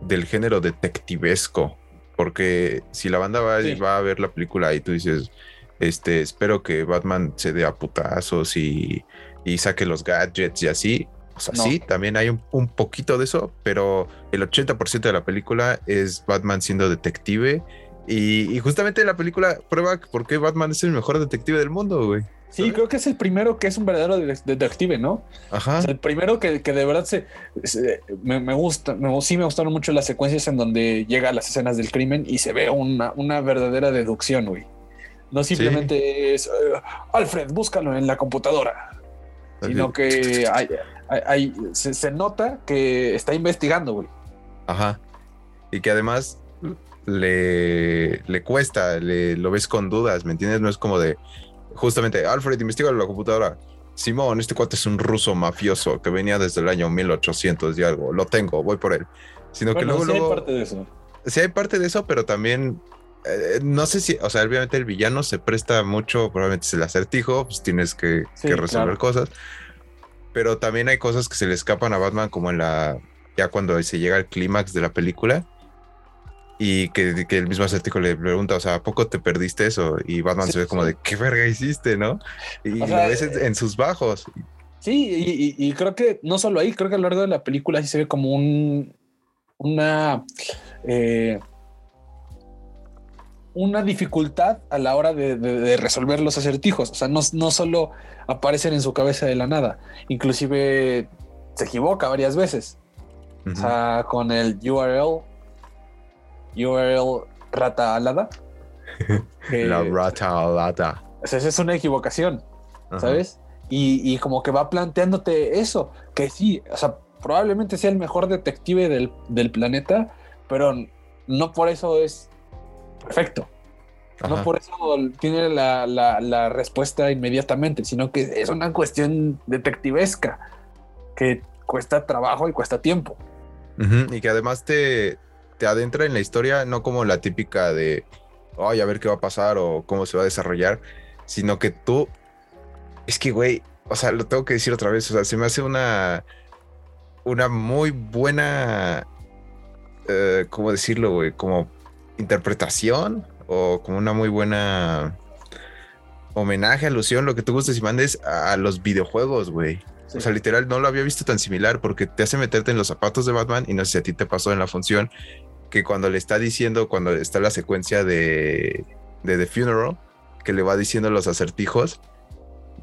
del género detectivesco. Porque si la banda va, Sí. va a ver la película y tú dices, este, espero que Batman se dé a putazos y, y saque los gadgets y así. O sea, No. sí, también hay un, un poquito de eso, pero el 80% de la película es Batman siendo detective. Y, y justamente la película prueba por qué Batman es el mejor detective del mundo, güey. Sí, creo que es el primero que es un verdadero de- detective, ¿no? Ajá. O sea, el primero que, que de verdad se, se- me, me gusta, me- sí me gustaron mucho las secuencias en donde llega a las escenas del crimen y se ve una, una verdadera deducción, güey. No simplemente es eh, Alfred, búscalo en la computadora, sino que hay, hay- hay- se, se nota que está investigando, güey. Ajá. Y que además le, le cuesta, le, lo ves con dudas, ¿me entiendes? No es como de, justamente, Alfred, investiga la computadora. Simón, este cuate es un ruso mafioso que venía desde el año 1800 y algo. Lo tengo, voy por él. Sino que luego, sí hay parte de eso. sí hay parte de eso, pero también, eh, no sé si, o sea, obviamente el villano se presta mucho, probablemente es el acertijo, pues tienes que, Sí, que resolver claro. cosas. Pero también hay cosas que se le escapan a Batman, como en la, ya cuando se llega al clímax de la película. Y que, que el mismo acertijo le pregunta, o sea, ¿a poco te perdiste eso? Y Batman Sí, se ve como sí. de, ¿qué verga hiciste, no? Y O sea, lo ves en, en sus bajos. Sí, y, y- y creo que no solo ahí, creo que a lo largo de la película sí se ve como un una eh, una dificultad a la hora de, de- de resolver los acertijos. O sea, no, no solo aparecen en su cabeza de la nada, inclusive se equivoca varias veces. O sea, con el URL, URL rata alada. que- la rata alada. o sea, esa es una equivocación. Ajá. ¿sabes? Y, y como que va planteándote eso, que sí, o sea, probablemente sea el mejor detective del, del planeta, pero no por eso es perfecto. No por eso tiene la, la- la respuesta inmediatamente, sino que es una cuestión detectivesca que cuesta trabajo y cuesta tiempo. Y que además te, te adentra en la historia, no como la típica de, ay, a ver qué va a pasar o cómo se va a desarrollar, sino que tú, es que, güey, o sea, lo tengo que decir otra vez, o sea, se me hace una, una muy buena, eh, ¿cómo decirlo, güey? Como interpretación o como una muy buena homenaje, alusión, lo que tú gustes y mandes a los videojuegos, güey. O sea, literal, no lo había visto tan similar porque te hace meterte en los zapatos de Batman y no sé si a ti te pasó en la función que cuando le está diciendo, cuando está la secuencia de, de The Funeral, que le va diciendo los acertijos,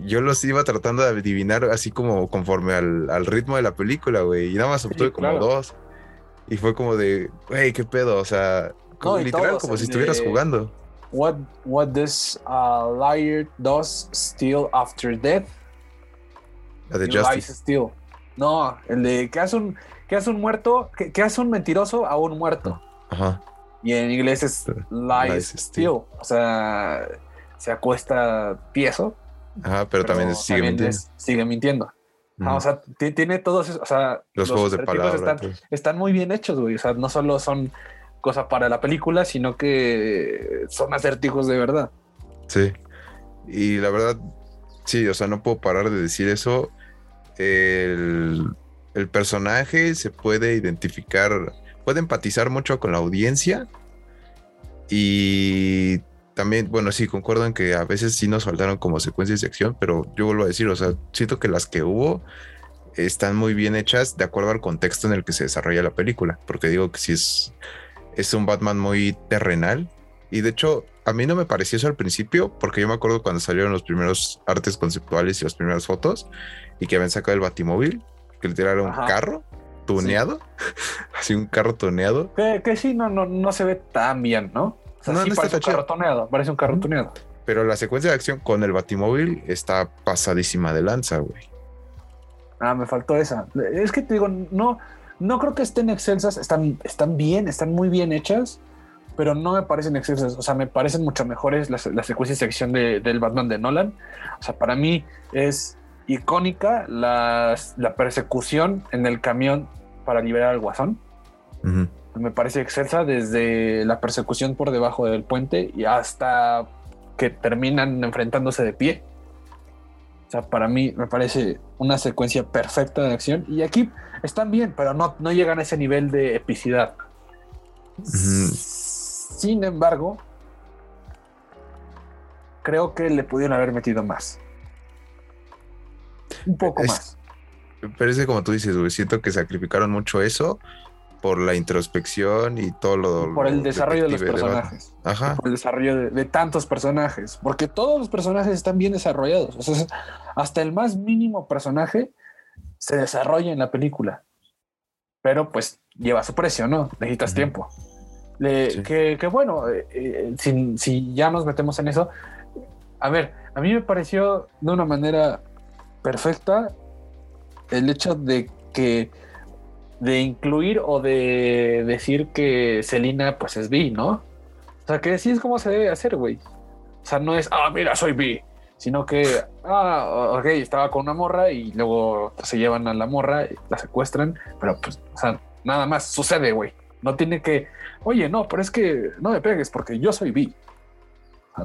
yo los iba tratando de adivinar así como conforme al, ritmo de la película, güey. Y nada más obtuve como dos. Y fue como de, güey, qué pedo. O sea, literal, como si estuvieras jugando. What, what does a liar does steal after death? La de Justice. Steal. No, el de que hace un, que hace un muerto, que, hace un mentiroso a un muerto. Ajá. Y en inglés es lies, steal. O sea, se acuesta tieso Ajá, pero, también sigue mintiendo. sigue mintiendo. o sea, tiene todos esos, o sea, los, juegos de palabras están, muy bien hechos, güey. O sea, no solo son cosas para la película, sino que son acertijos de verdad. Sí. Y la verdad, sí, o sea, no puedo parar de decir eso. El, el personaje se puede identificar, puede empatizar mucho con la audiencia y también, bueno, sí, concuerdo en que a veces sí nos faltaron como secuencias de acción, pero yo vuelvo a decir, o sea, siento que las que hubo están muy bien hechas de acuerdo al contexto en el que se desarrolla la película, porque digo que sí es, es un Batman muy terrenal. Y de hecho, a mí no me pareció eso al principio, porque yo me acuerdo cuando salieron los primeros artes conceptuales y las primeras fotos, y que habían sacado el Batimóvil, que literal era un carro tuneado, así un carro tuneado. Que, que sí, no, no, no se ve tan bien, ¿no? no, no parece un carro toneado, parece un carro toneado. Pero la secuencia de acción con el Batimóvil está pasadísima de lanza, güey. Ah, me faltó esa. Es que te digo, no, no creo que estén excelsas, están, están bien, están muy bien hechas, pero no me parecen excelsas. O sea, me parecen mucho mejores las, secuencias de acción del Batman de Nolan. O sea, para mí es icónica la, la persecución en el camión para liberar al guasón me parece excelsa desde la persecución por debajo del puente y hasta que terminan enfrentándose de pie. O sea, para mí me parece una secuencia perfecta de acción y aquí están bien, pero no, no llegan a ese nivel de epicidad. Sin embargo, creo que le pudieron haber metido más. Un poco más. Pero es como tú dices, siento que sacrificaron mucho eso por la introspección y todo lo. Por el desarrollo de los personajes. Ajá. Por el desarrollo de, tantos personajes. Porque todos los personajes están bien desarrollados. O sea, hasta el más mínimo personaje se desarrolla en la película. Pero pues lleva su precio, ¿no? Necesitas tiempo. que, bueno, eh, eh, si, si ya nos metemos en eso. A ver, a mí me pareció de una manera perfecta el hecho de que de incluir o de decir que Selina pues es bi, ¿no? O sea, que sí es como se debe hacer, güey. O sea, no es, ah, mira, soy bi, sino que, ah, ok, estaba con una morra y luego se llevan a la morra, la secuestran, pero pues, o sea, nada más sucede, güey. No tiene que, oye, no, pero es que no me pegues porque yo soy bi.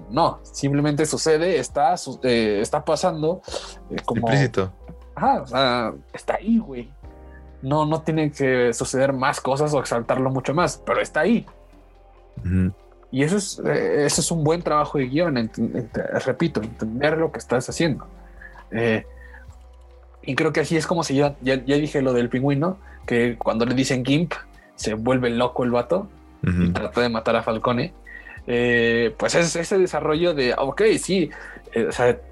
No, simplemente sucede, está, eh, está pasando eh, como... Implícito. Ajá, o sea, está ahí, güey no, no tiene que suceder más cosas o exaltarlo mucho más, pero está ahí. Y eso es, eh, eso es un buen trabajo de guion, repito, entender lo que estás haciendo. Eh, y creo que así es como se ya, ya, dije lo del pingüino, que cuando le dicen Gimp, se vuelve loco el vato y trata de matar a Falcone. Eh, pues es ese desarrollo de, ok, sí,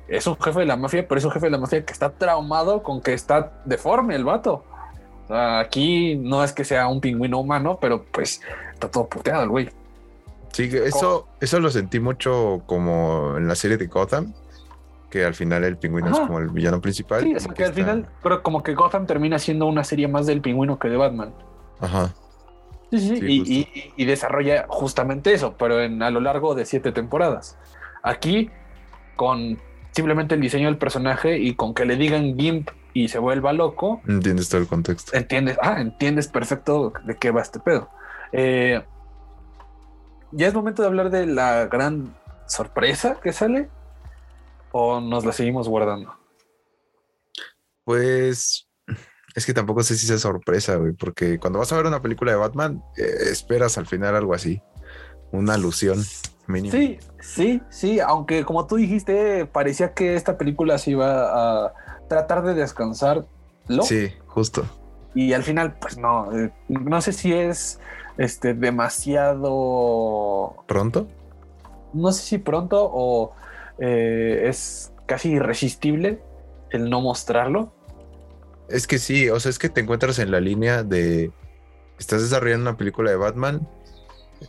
es un jefe de la mafia, pero es un jefe de la mafia que está traumado con que está deforme el vato aquí no es que sea un pingüino humano, pero pues está todo puteado el güey. Sí, eso, eso lo sentí mucho como en la serie de Gotham, que al final el pingüino es como el villano principal. Sí, es que, al final, pero como que Gotham termina siendo una serie más del pingüino que de Batman. Ajá. Sí, sí, y, desarrolla justamente eso, pero en, a lo largo de siete temporadas. Aquí, con simplemente el diseño del personaje y con que le digan GIMP y se vuelva loco. Entiendes todo el contexto. Entiendes, ah, entiendes perfecto de qué va este pedo. Eh, ya es momento de hablar de la gran sorpresa que sale o nos la seguimos guardando. Pues es que tampoco sé si sea sorpresa, güey, porque cuando vas a ver una película de Batman, eh, esperas al final algo así, una alusión mínima. Sí, sí, sí, aunque como tú dijiste, parecía que esta película se iba a tratar de descansar. Sí, justo. Y al final, pues no, eh, no sé si es este demasiado pronto. No sé si pronto o eh, es casi irresistible el no mostrarlo. Es que sí, o sea, es que te encuentras en la línea de estás desarrollando una película de Batman,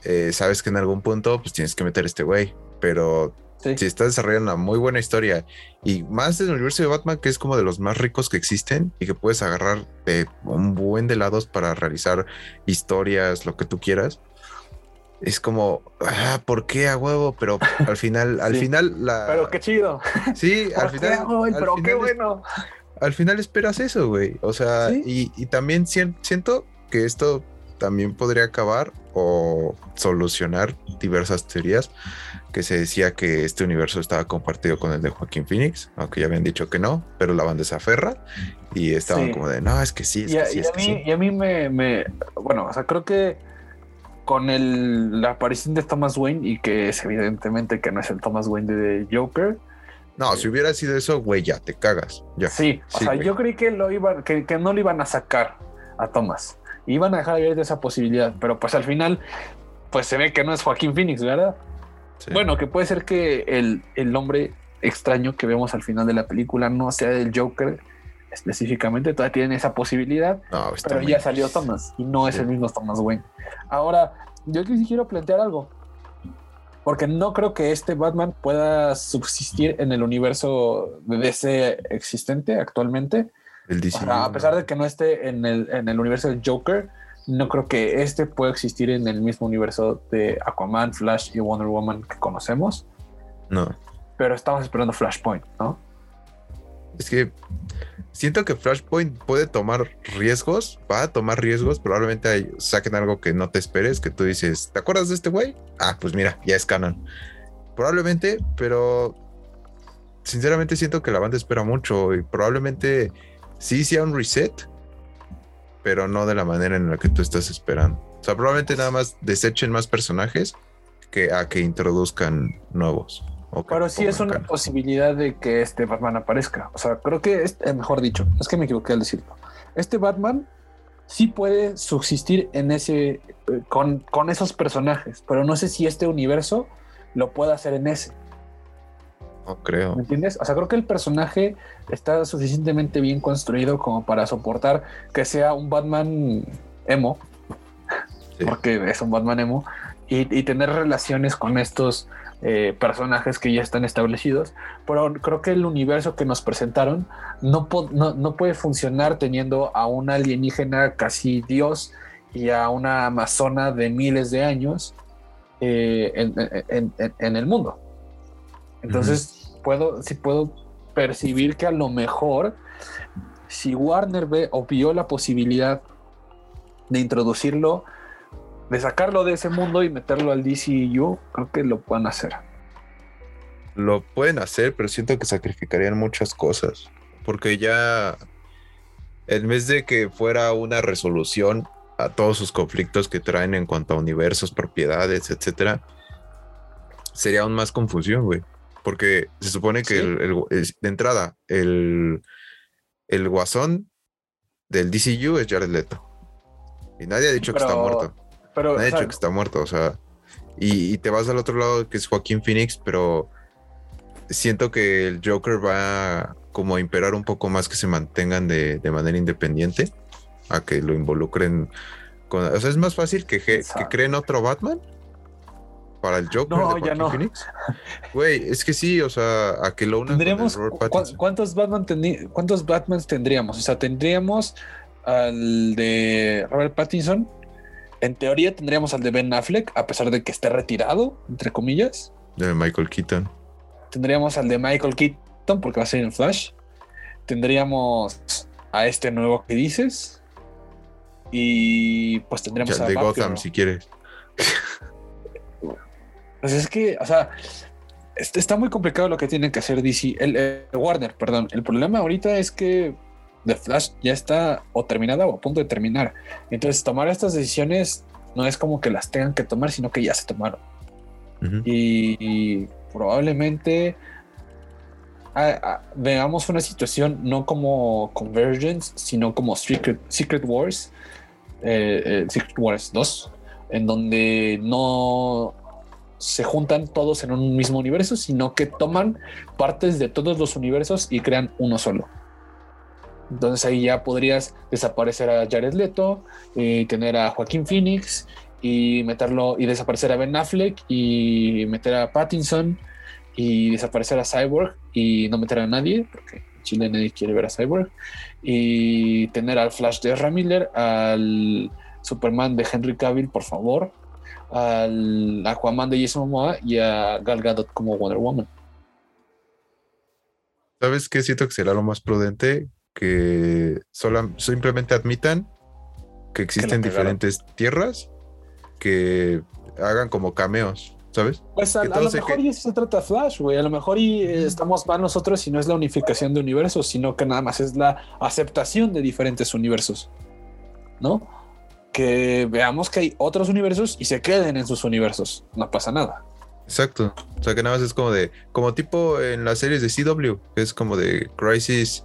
eh, sabes que en algún punto pues tienes que meter a este güey, pero Sí. si estás desarrollando una muy buena historia y más del universo de Batman que es como de los más ricos que existen y que puedes agarrar de un buen de lados para realizar historias, lo que tú quieras. Es como, ah, ¿por qué a huevo? Pero al final, al Sí. final la Pero qué chido. sí, al ¿Por qué, final, al Pero qué es- bueno. Al final esperas eso, güey. O sea, Sí. y, y también sien- siento que esto también podría acabar o solucionar diversas teorías que se decía que este universo estaba compartido con el de Joaquín Phoenix, aunque ya habían dicho que no, pero la banda se aferra y estaban Sí. como de, no, es que sí, es Y que sí, y es a que mí, sí. y a mí me, me- Bueno, o sea, creo que con el, la aparición de Thomas Wayne y que es evidentemente que no es el Thomas Wayne de Joker. No, si hubiera sido eso, güey, ya te cagas. Ya. Sí, o Sí, sea, güey. yo creí que, lo iban, que, que no lo iban a sacar a Thomas. Iban a dejar abierta esa posibilidad, pero pues al final, pues se ve que no es Joaquín Phoenix, ¿verdad? Sí. Bueno, que puede ser que el, el hombre extraño que vemos al final de la película no sea del Joker específicamente, todavía tienen esa posibilidad, no, pero ya salió Thomas y no es el mismo Thomas Wayne. Ahora, yo aquí sí quiero plantear algo, porque no creo que este Batman pueda subsistir en el universo de DC existente actualmente. El O DC. sea, a pesar de que no esté en el, en el universo del Joker, no creo que este pueda existir en el mismo universo de Aquaman, Flash y Wonder Woman que conocemos. No. Pero estamos esperando Flashpoint, ¿no? Es que siento que Flashpoint puede tomar riesgos, va a tomar riesgos, probablemente saquen algo que no te esperes, que tú dices, ¿te acuerdas de este güey? Ah, pues mira, ya es canon. Probablemente, pero sinceramente siento que la banda espera mucho y probablemente sí sea un reset, pero no de la manera en la que tú estás esperando. O sea, probablemente nada más desechen más personajes que a que introduzcan nuevos. Pero sí es una posibilidad de que este Batman aparezca. O sea, creo que es, eh, mejor dicho, es que me equivoqué al decirlo. Este Batman sí puede subsistir en ese eh, con, con esos personajes, pero no sé si este universo lo puede hacer en ese. No creo. ¿Me entiendes? O sea, creo que el personaje está suficientemente bien construido como para soportar que sea un Batman emo, Sí. porque es un Batman emo, y, y tener relaciones con estos eh, personajes que ya están establecidos. Pero creo que el universo que nos presentaron no, no, no puede funcionar teniendo a una alienígena casi dios y a una amazona de miles de años eh, en, en- en- en el mundo. Entonces, puedo, sí puedo percibir que a lo mejor, si Warner ve o vio la posibilidad de introducirlo, de sacarlo de ese mundo y meterlo al DCU, creo que lo pueden hacer. Lo pueden hacer, pero siento que sacrificarían muchas cosas. Porque ya, en vez de que fuera una resolución a todos sus conflictos que traen en cuanto a universos, propiedades, etcétera, sería aún más confusión, güey. Porque se supone que Sí. el- el- es- de entrada, el, el guasón del DCU es Jared Leto. Y nadie ha dicho que está muerto. Pero, Nadie o sea, ha dicho que está muerto, o sea. Y, y te vas al otro lado que es Joaquín Phoenix, pero siento que el Joker va como a imperar un poco más que se mantengan de, de manera independiente, a que lo involucren con. O sea, es más fácil que, que creen otro Batman para el Joker No, de ya Joaquín no. Phoenix. Güey, es que sí, o sea, a que lo unan con el tendríamos cu-. ¿cuántos Batman cuántos Batmans tendríamos? O sea, tendríamos al de Robert Pattinson. En teoría tendríamos al de Ben Affleck, a pesar de que esté retirado, entre comillas. De Michael Keaton. Tendríamos al de Michael Keaton, porque va a ser en Flash. Tendríamos a este nuevo que dices. Y pues tendríamos Ya, a de. Gotham, si quieres. Pues es que, o sea, est- está muy complicado lo que tiene que hacer DC, el, eh, Warner, perdón. El problema ahorita es que The Flash ya está o terminada o a punto de terminar. Entonces, tomar estas decisiones no es como que las tengan que tomar, sino que ya se tomaron. Y, y probablemente veamos una situación no como Convergence, sino como Secret, Secret Wars, eh, eh, Secret Wars 2, en donde no se juntan todos en un mismo universo, sino que toman partes de todos los universos y crean uno solo. Entonces ahí ya podrías desaparecer a Jared Leto y tener a Joaquín Phoenix y meterlo y desaparecer a Ben Affleck y meter a Pattinson y desaparecer a Cyborg y no meter a nadie porque en Chile nadie quiere ver a Cyborg y tener al Flash de Ezra Miller, al Superman de Henry Cavill, por favor, al Aquaman de Jason Momoa y a Gal Gadot como Wonder Woman. ¿Sabes qué? Siento que será lo más prudente que simplemente admitan que existen diferentes tierras que hagan como cameos, ¿sabes? Pues a, lo mejor y eso se trata Flash, güey. A lo mejor y eh, estamos para nosotros y no es la unificación de universos, sino que nada más es la aceptación de diferentes universos, ¿no? Que veamos que hay otros universos y se queden en sus universos. No pasa nada. Exacto. O sea que nada más es como de, como tipo en las series de CW, que es como de Crisis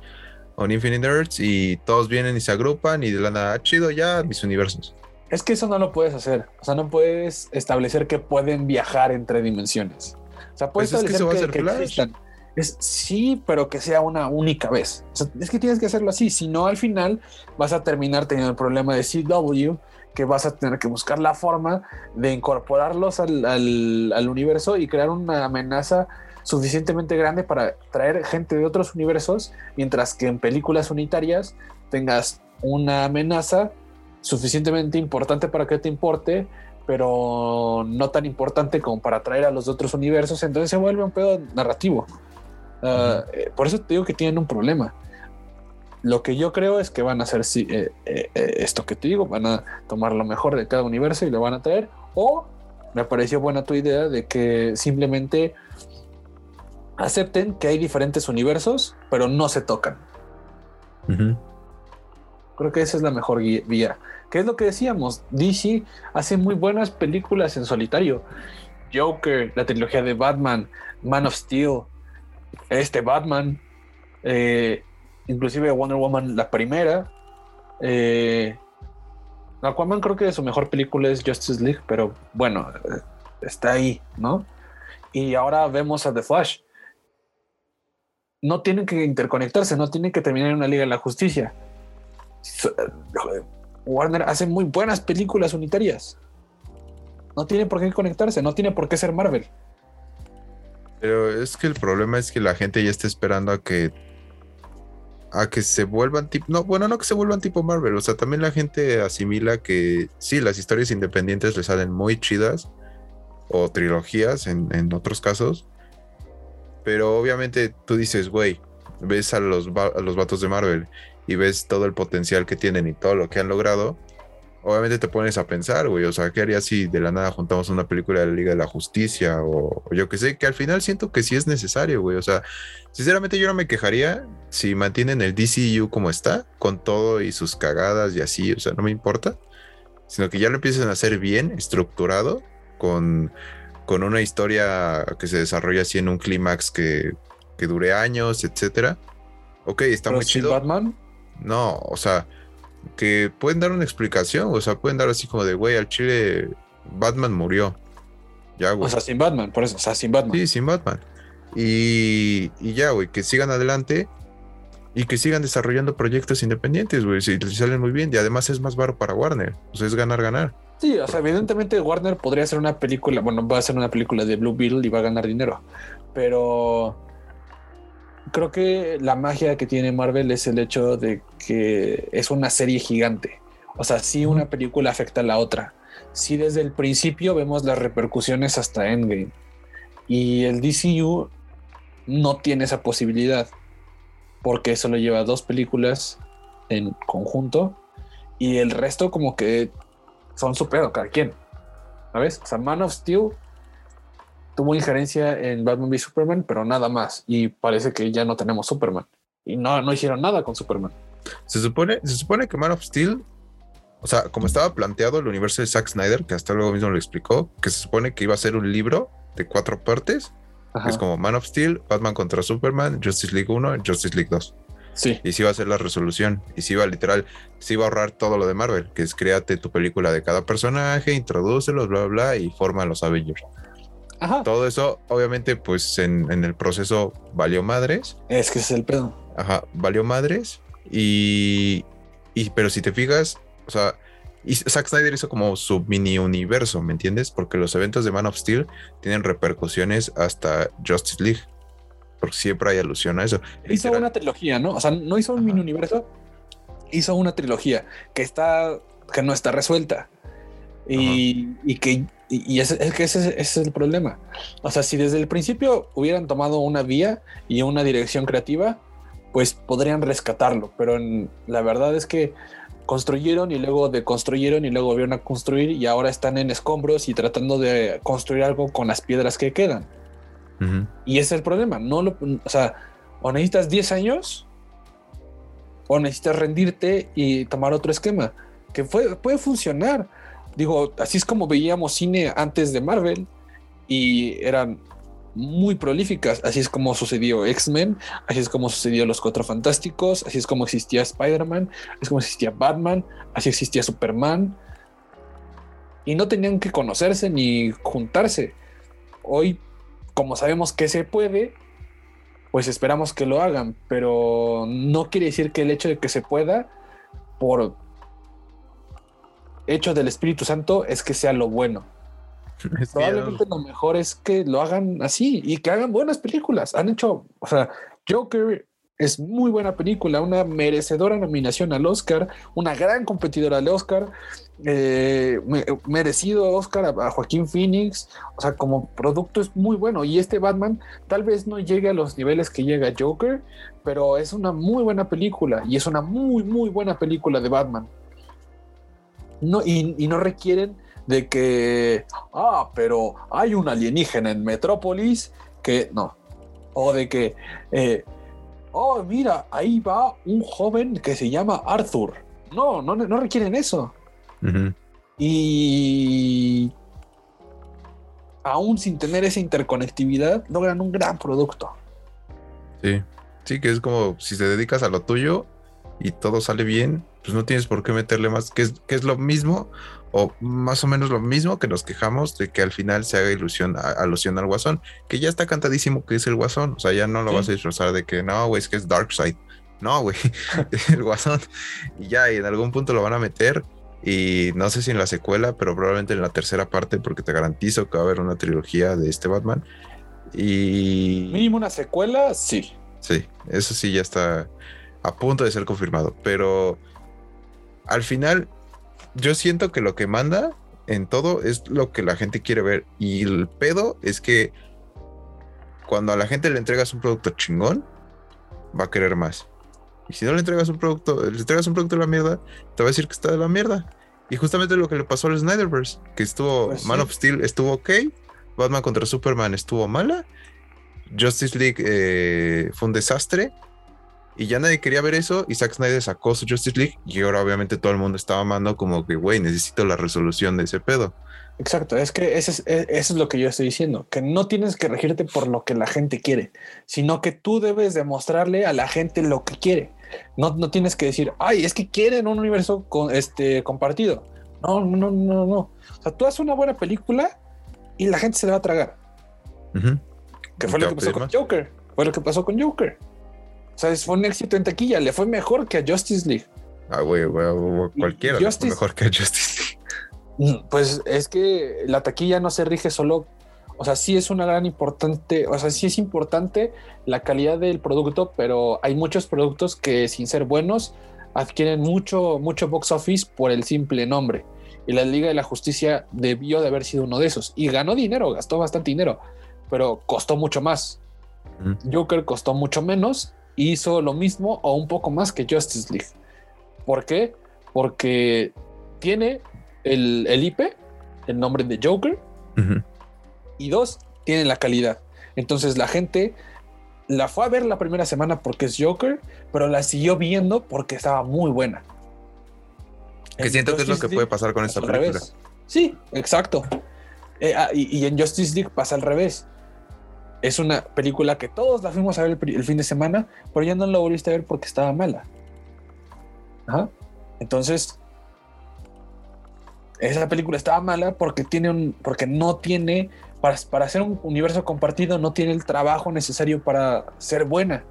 on Infinite Earths y todos vienen y se agrupan y de la nada, ah, chido ya, mis universos. Es que eso no lo puedes hacer. O sea, no puedes establecer que pueden viajar entre dimensiones. O sea, puedes pues establecer que, existan. Es, sí, pero que sea una única vez. O sea, es que tienes que hacerlo así. Si no, al final vas a terminar teniendo el problema de CW, que vas a tener que buscar la forma de incorporarlos al, al, al universo y crear una amenaza suficientemente grande para traer gente de otros universos, mientras que en películas unitarias tengas una amenaza suficientemente importante para que te importe, pero no tan importante como para traer a los otros universos, entonces se vuelve un pedo narrativo. Ah, eh, por eso te digo que tienen un problema. Lo que yo creo es que van a hacer eh, eh, esto que te digo, van a tomar lo mejor de cada universo y lo van a traer, o me pareció buena tu idea de que simplemente acepten que hay diferentes universos, pero no se tocan. Creo que esa es la mejor vía. ¿Qué es lo que decíamos? DC hace muy buenas películas en solitario. Joker, la trilogía de Batman, Man of Steel, este Batman, eh, inclusive Wonder Woman la primera. Eh, Aquaman creo que su mejor película es Justice League, pero bueno, eh, está ahí, ¿no? Y ahora vemos a The Flash no tienen que interconectarse, no tienen que terminar en una Liga de la Justicia. Warner hace muy buenas películas unitarias. No tiene por qué conectarse, no tiene por qué ser Marvel. Pero es que el problema es que la gente ya está esperando a que a que se vuelvan tipo no bueno no que se vuelvan tipo Marvel o sea también la gente asimila que sí las historias independientes le salen muy chidas o trilogías en, en otros casos pero obviamente tú dices, güey, ves a los, a los vatos de Marvel y ves todo el potencial que tienen y todo lo que han logrado. Obviamente te pones a pensar, güey, o sea, ¿qué haría si de la nada juntamos una película de la Liga de la Justicia o, yo que sé, que al final siento que sí es necesario, güey, o sea, sinceramente yo no me quejaría si mantienen el DCU como está, con todo y sus cagadas y así, o sea, no me importa, sino que ya lo empiecen a hacer bien, estructurado, con con una historia que se desarrolla así en un clímax que, dure años, etcétera. Ok, está muy chido. Batman? No, o sea, que pueden dar una explicación, o sea, pueden dar así como de, güey, al chile Batman murió. Ya, güey. O sea, sin Batman, por eso, o sea, sin Batman. Sí, sin Batman. Y, y ya, güey, que sigan adelante y que sigan desarrollando proyectos independientes, güey, si les salen muy bien. Y además es más baro para Warner, o sea, es ganar, ganar. Sí, o sea, evidentemente Warner podría hacer una película, bueno, va a hacer una película de Blue Beetle y va a ganar dinero, pero creo que la magia que tiene Marvel es el hecho de que es una serie gigante. O sea, sí una película afecta a la otra. Sí desde el principio vemos las repercusiones hasta Endgame. Y el DCU no tiene esa posibilidad porque solo lleva dos películas en conjunto y el resto como que son su pedo, cada quien. ¿Sabes? O sea, Man of Steel tuvo injerencia en Batman v Superman, pero nada más. Y parece que ya no tenemos Superman. Y no, no hicieron nada con Superman. Se supone, se supone que Man of Steel, o sea, como estaba planteado el universo de Zack Snyder, que hasta luego mismo lo explicó, que se supone que iba a ser un libro de cuatro partes. es como Man of Steel, Batman contra Superman, Justice League 1 y Justice League 2. Sí. Y si iba a ser la resolución. Y si iba literal, si iba a ahorrar todo lo de Marvel, que es créate tu película de cada personaje, introdúcelos, bla, bla, bla, y forma los Avengers. Ajá. Todo eso, obviamente, pues en, en el proceso valió madres. Es que ese es el pedo. Ajá, valió madres. Y, y pero si te fijas, o sea, y Zack Snyder hizo como su mini universo, ¿me entiendes? Porque los eventos de Man of Steel tienen repercusiones hasta Justice League. Porque siempre hay alusión a eso. Hizo una trilogía, ¿no? O sea, no hizo un Ajá. mini universo, hizo una trilogía que está, que no está resuelta. Y, y que, y, es que ese, ese es el problema. O sea, si desde el principio hubieran tomado una vía y una dirección creativa, pues podrían rescatarlo. Pero en- la verdad es que construyeron y luego deconstruyeron y luego volvieron a construir y ahora están en escombros y tratando de construir algo con las piedras que quedan. Y ese es el problema. No lo, o sea, o necesitas 10 años o necesitas rendirte y tomar otro esquema que fue- puede funcionar. Digo, así es como veíamos cine antes de Marvel y eran muy prolíficas. Así es como sucedió X-Men, así es como sucedió Los Cuatro Fantásticos, así es como existía Spider-Man, así es como existía Batman, así existía Superman. Y no tenían que conocerse ni juntarse. Hoy como sabemos que se puede, pues esperamos que lo hagan, pero no quiere decir que el hecho de que se pueda, por hecho del Espíritu Santo, es que sea lo bueno. Es Probablemente lo mejor es que lo hagan así y que hagan buenas películas. Han hecho, o sea, Joker es muy buena película, una merecedora nominación al Oscar, una gran competidora al Oscar, eh, me- merecido Oscar a, Joaquín Phoenix, o sea, como producto es muy bueno y este Batman tal vez no llegue a los niveles que llega Joker, pero es una muy buena película y es una muy, muy buena película de Batman. No, y, y no requieren de que, ah, pero hay un alienígena en Metrópolis que no. O de que, eh, oh, mira, ahí va un joven que se llama Arthur. No, no, no requieren eso. Y aún sin tener esa interconectividad, logran un gran producto. Sí. Sí, que es como si te dedicas a lo tuyo y todo sale bien, pues no tienes por qué meterle más, que es, que es lo mismo o más o menos lo mismo que nos quejamos de que al final se haga ilusión, a- alusión al guasón, que ya está cantadísimo que es el guasón, o sea, ya no lo Sí. vas a disfrazar de que no, güey, es que es Darkseid. No, güey, es el guasón. Y ya, y en algún punto lo van a meter. Y no sé si en la secuela, pero probablemente en la tercera parte, porque te garantizo que va a haber una trilogía de este Batman. Y. Mínimo una secuela, sí. Sí, eso sí ya está a punto de ser confirmado. Pero al final, yo siento que lo que manda en todo es lo que la gente quiere ver. Y el pedo es que cuando a la gente le entregas un producto chingón, va a querer más. Y si no le entregas un producto, le entregas un producto de la mierda, te va a decir que está de la mierda. Y justamente lo que le pasó al Snyderverse, que estuvo Pues Man sí. of Steel estuvo ok, Batman contra Superman estuvo mala, Justice League eh, fue un desastre y ya nadie quería ver eso y Zack Snyder sacó su Justice League y ahora obviamente todo el mundo estaba amando como que, güey, necesito la resolución de ese pedo. Exacto, es que ese es, e- eso es lo que yo estoy diciendo, que no tienes que regirte por lo que la gente quiere, sino que tú debes demostrarle a la gente lo que quiere. No, no tienes que decir, ay, es que quieren un universo con, este, compartido. No, no, no, no, no. O sea, tú haces una buena película y la gente se la va a tragar. Que fue lo que pasó con más. Joker. Fue lo que pasó con Joker. O sea, fue un éxito en taquilla, le fue mejor que a Justice League. Ah, güey, cualquiera le fue Justice- mejor que a Justice League. Mm, Pues es que la taquilla no se rige solo, o sea, sí es una gran importante, o sea, sí es importante la calidad del producto, pero hay muchos productos que sin ser buenos adquieren mucho, mucho box office por el simple nombre. Y la Liga de la Justicia debió de haber sido uno de esos. Y ganó dinero, gastó bastante dinero, pero costó mucho más. Ujú. Joker costó mucho menos, hizo lo mismo o un poco más que Justice League. ¿Por qué? Porque tiene el, el IP, el nombre de Joker, y dos, tiene la calidad. Entonces la gente la fue a ver la primera semana porque es Joker, pero la siguió viendo porque estaba muy buena. Que En siento que es lo que puede pasar con esta película. revés. Sí, exacto. Eh, ah, y, y en Justice League pasa al revés. Es una película que todos la fuimos a ver el, fin de semana, pero ya no la volviste a ver porque estaba mala. Ajá. Entonces, esa película estaba mala porque tiene un, porque no tiene para, para hacer un universo compartido no tiene el trabajo necesario para ser buena.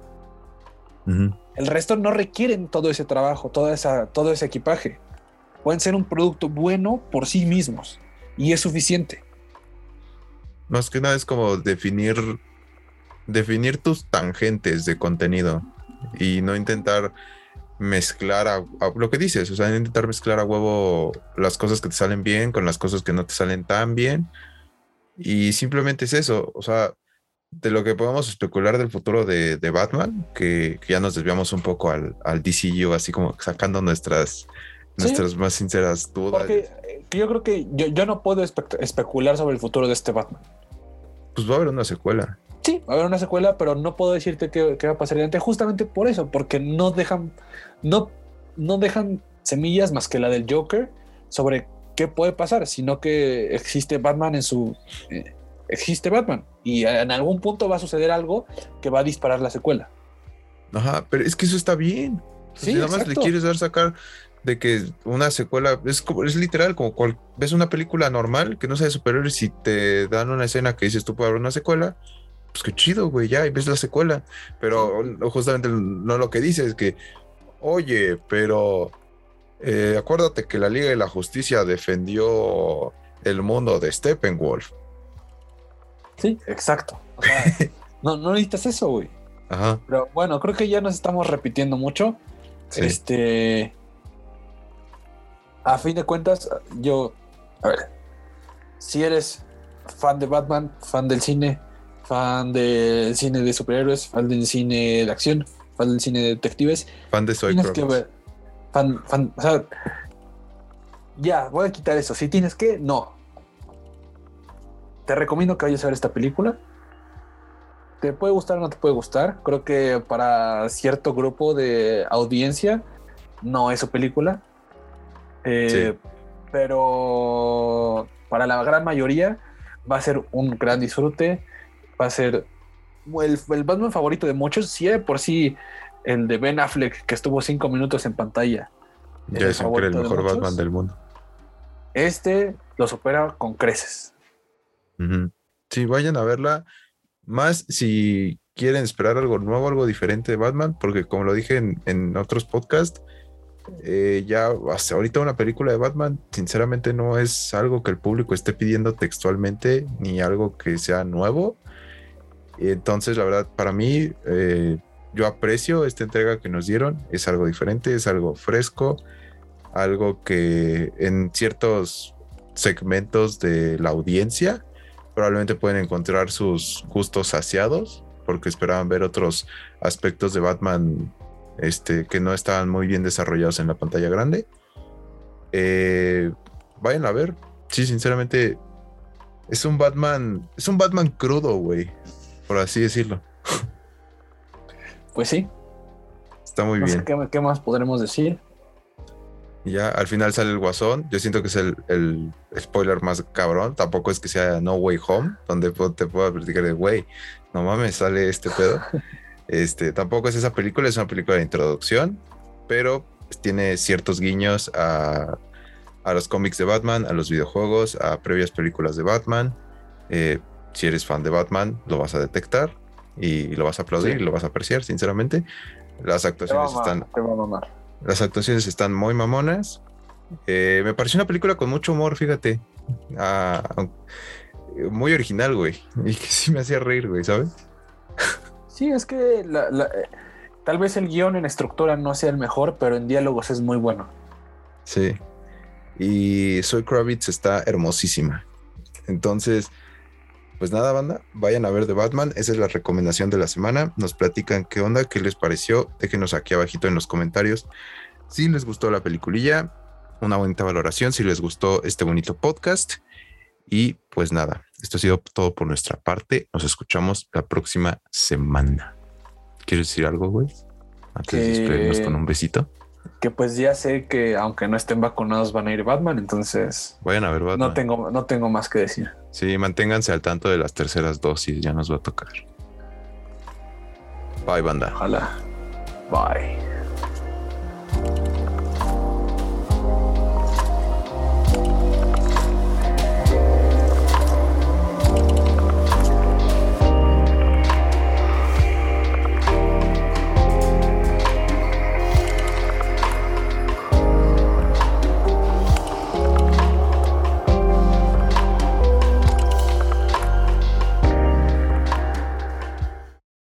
El resto no requieren todo ese trabajo, toda esa, todo ese equipaje. Pueden ser un producto bueno por sí mismos y es suficiente. Más que nada es como definir definir tus tangentes de contenido y no intentar mezclar a, lo que dices, o sea, intentar mezclar a huevo las cosas que te salen bien con las cosas que no te salen tan bien. Y simplemente es eso, o sea, de lo que podemos especular del futuro de, Batman, que, ya nos desviamos un poco al, al DCU, así como sacando nuestras, nuestras más sinceras dudas. Porque eh, yo creo que yo, yo no puedo especular sobre el futuro de este Batman. Pues va a haber una secuela. Sí, va a haber una secuela, pero no puedo decirte qué, va a pasar adelante justamente por eso, porque no dejan, no, no dejan semillas más que la del Joker sobre qué puede pasar, sino que existe Batman en su... Eh, existe Batman y en algún punto va a suceder algo que va a disparar la secuela. Ajá, pero es que eso está bien. si nada más le quieres dar sacar de que una secuela es como es literal como cual, ves una película normal que no sea de superhéroes y te dan una escena que dices tú puedes haber una secuela pues qué chido güey ya y ves la secuela. Pero justamente no lo que dice es que oye pero eh, acuérdate que la Liga de la Justicia defendió el mundo de Steppenwolf sí exacto. No no necesitas eso güey. Ajá. pero bueno creo que ya nos estamos repitiendo mucho. Este a fin de cuentas, yo, a ver, si eres fan de Batman, fan del cine, fan del cine de superhéroes, fan del cine de acción, fan del cine de detectives, fan de Soy tienes que ver, fan, fan, o sea, ya, voy a quitar eso. Si tienes que, no. Te recomiendo que vayas a ver esta película. Te puede gustar o no te puede gustar. Creo que para cierto grupo de audiencia no es su película. Eh, pero para la gran mayoría va a ser un gran disfrute. Va a ser el, el Batman favorito de muchos. Si por sí el de Ben Affleck, que estuvo cinco minutos en pantalla. Ya es el mejor Batman del mundo. Este lo supera con creces. Sí, vayan a verla. Más si quieren esperar algo nuevo, algo diferente de Batman, porque como lo dije en, en otros podcasts, eh, ya hasta ahorita una película de Batman, sinceramente no es algo que el público esté pidiendo textualmente, ni algo que sea nuevo. Entonces, la verdad, para mí, eh, yo aprecio esta entrega que nos dieron. Es algo diferente, es algo fresco, algo que en ciertos segmentos de la audiencia probablemente pueden encontrar sus gustos saciados porque esperaban ver otros aspectos de Batman este, que no estaban muy bien desarrollados en la pantalla grande. Eh, vayan a ver. Sí, sinceramente, es un Batman, es un Batman crudo, güey, por así decirlo. Pues sí. Está muy bien. qué, más podremos decir. ya, al final sale el guasón. Yo siento que es el, spoiler más cabrón. Tampoco es que sea No Way Home, donde te puedo platicar de, güey, no mames, sale este pedo. Este, tampoco es esa película, es una película de introducción, pero tiene ciertos guiños a, los cómics de Batman, a los videojuegos, a previas películas de Batman. Eh, si eres fan de Batman, lo vas a detectar y lo vas a aplaudir y lo vas a apreciar, sinceramente. Las actuaciones están. Las actuaciones están muy mamonas. Eh, me pareció una película con mucho humor, fíjate. Ah, muy original, güey. Y que sí me hacía reír, güey, ¿sabes? Sí, es que eh, tal vez el guion en estructura no sea el mejor, pero en diálogos es muy bueno. Sí. Y Soy Kravitz está hermosísima. Entonces, pues nada, banda, vayan a ver The Batman. Esa es la recomendación de la semana. Nos platican qué onda, qué les pareció. Déjenos aquí abajito en los comentarios si les gustó la peliculilla, una bonita valoración, si les gustó este bonito podcast. Y pues nada, esto ha sido todo por nuestra parte. Nos escuchamos la próxima semana. ¿Quieres decir algo, güey? Antes de despedirnos con un besito. Que pues ya sé que aunque no estén vacunados van a ir Batman, entonces. Vayan a ver Batman. No tengo, no tengo más que decir. Sí, manténganse al tanto de las terceras dosis, ya nos va a tocar. Bye, banda. Ojalá. Bye.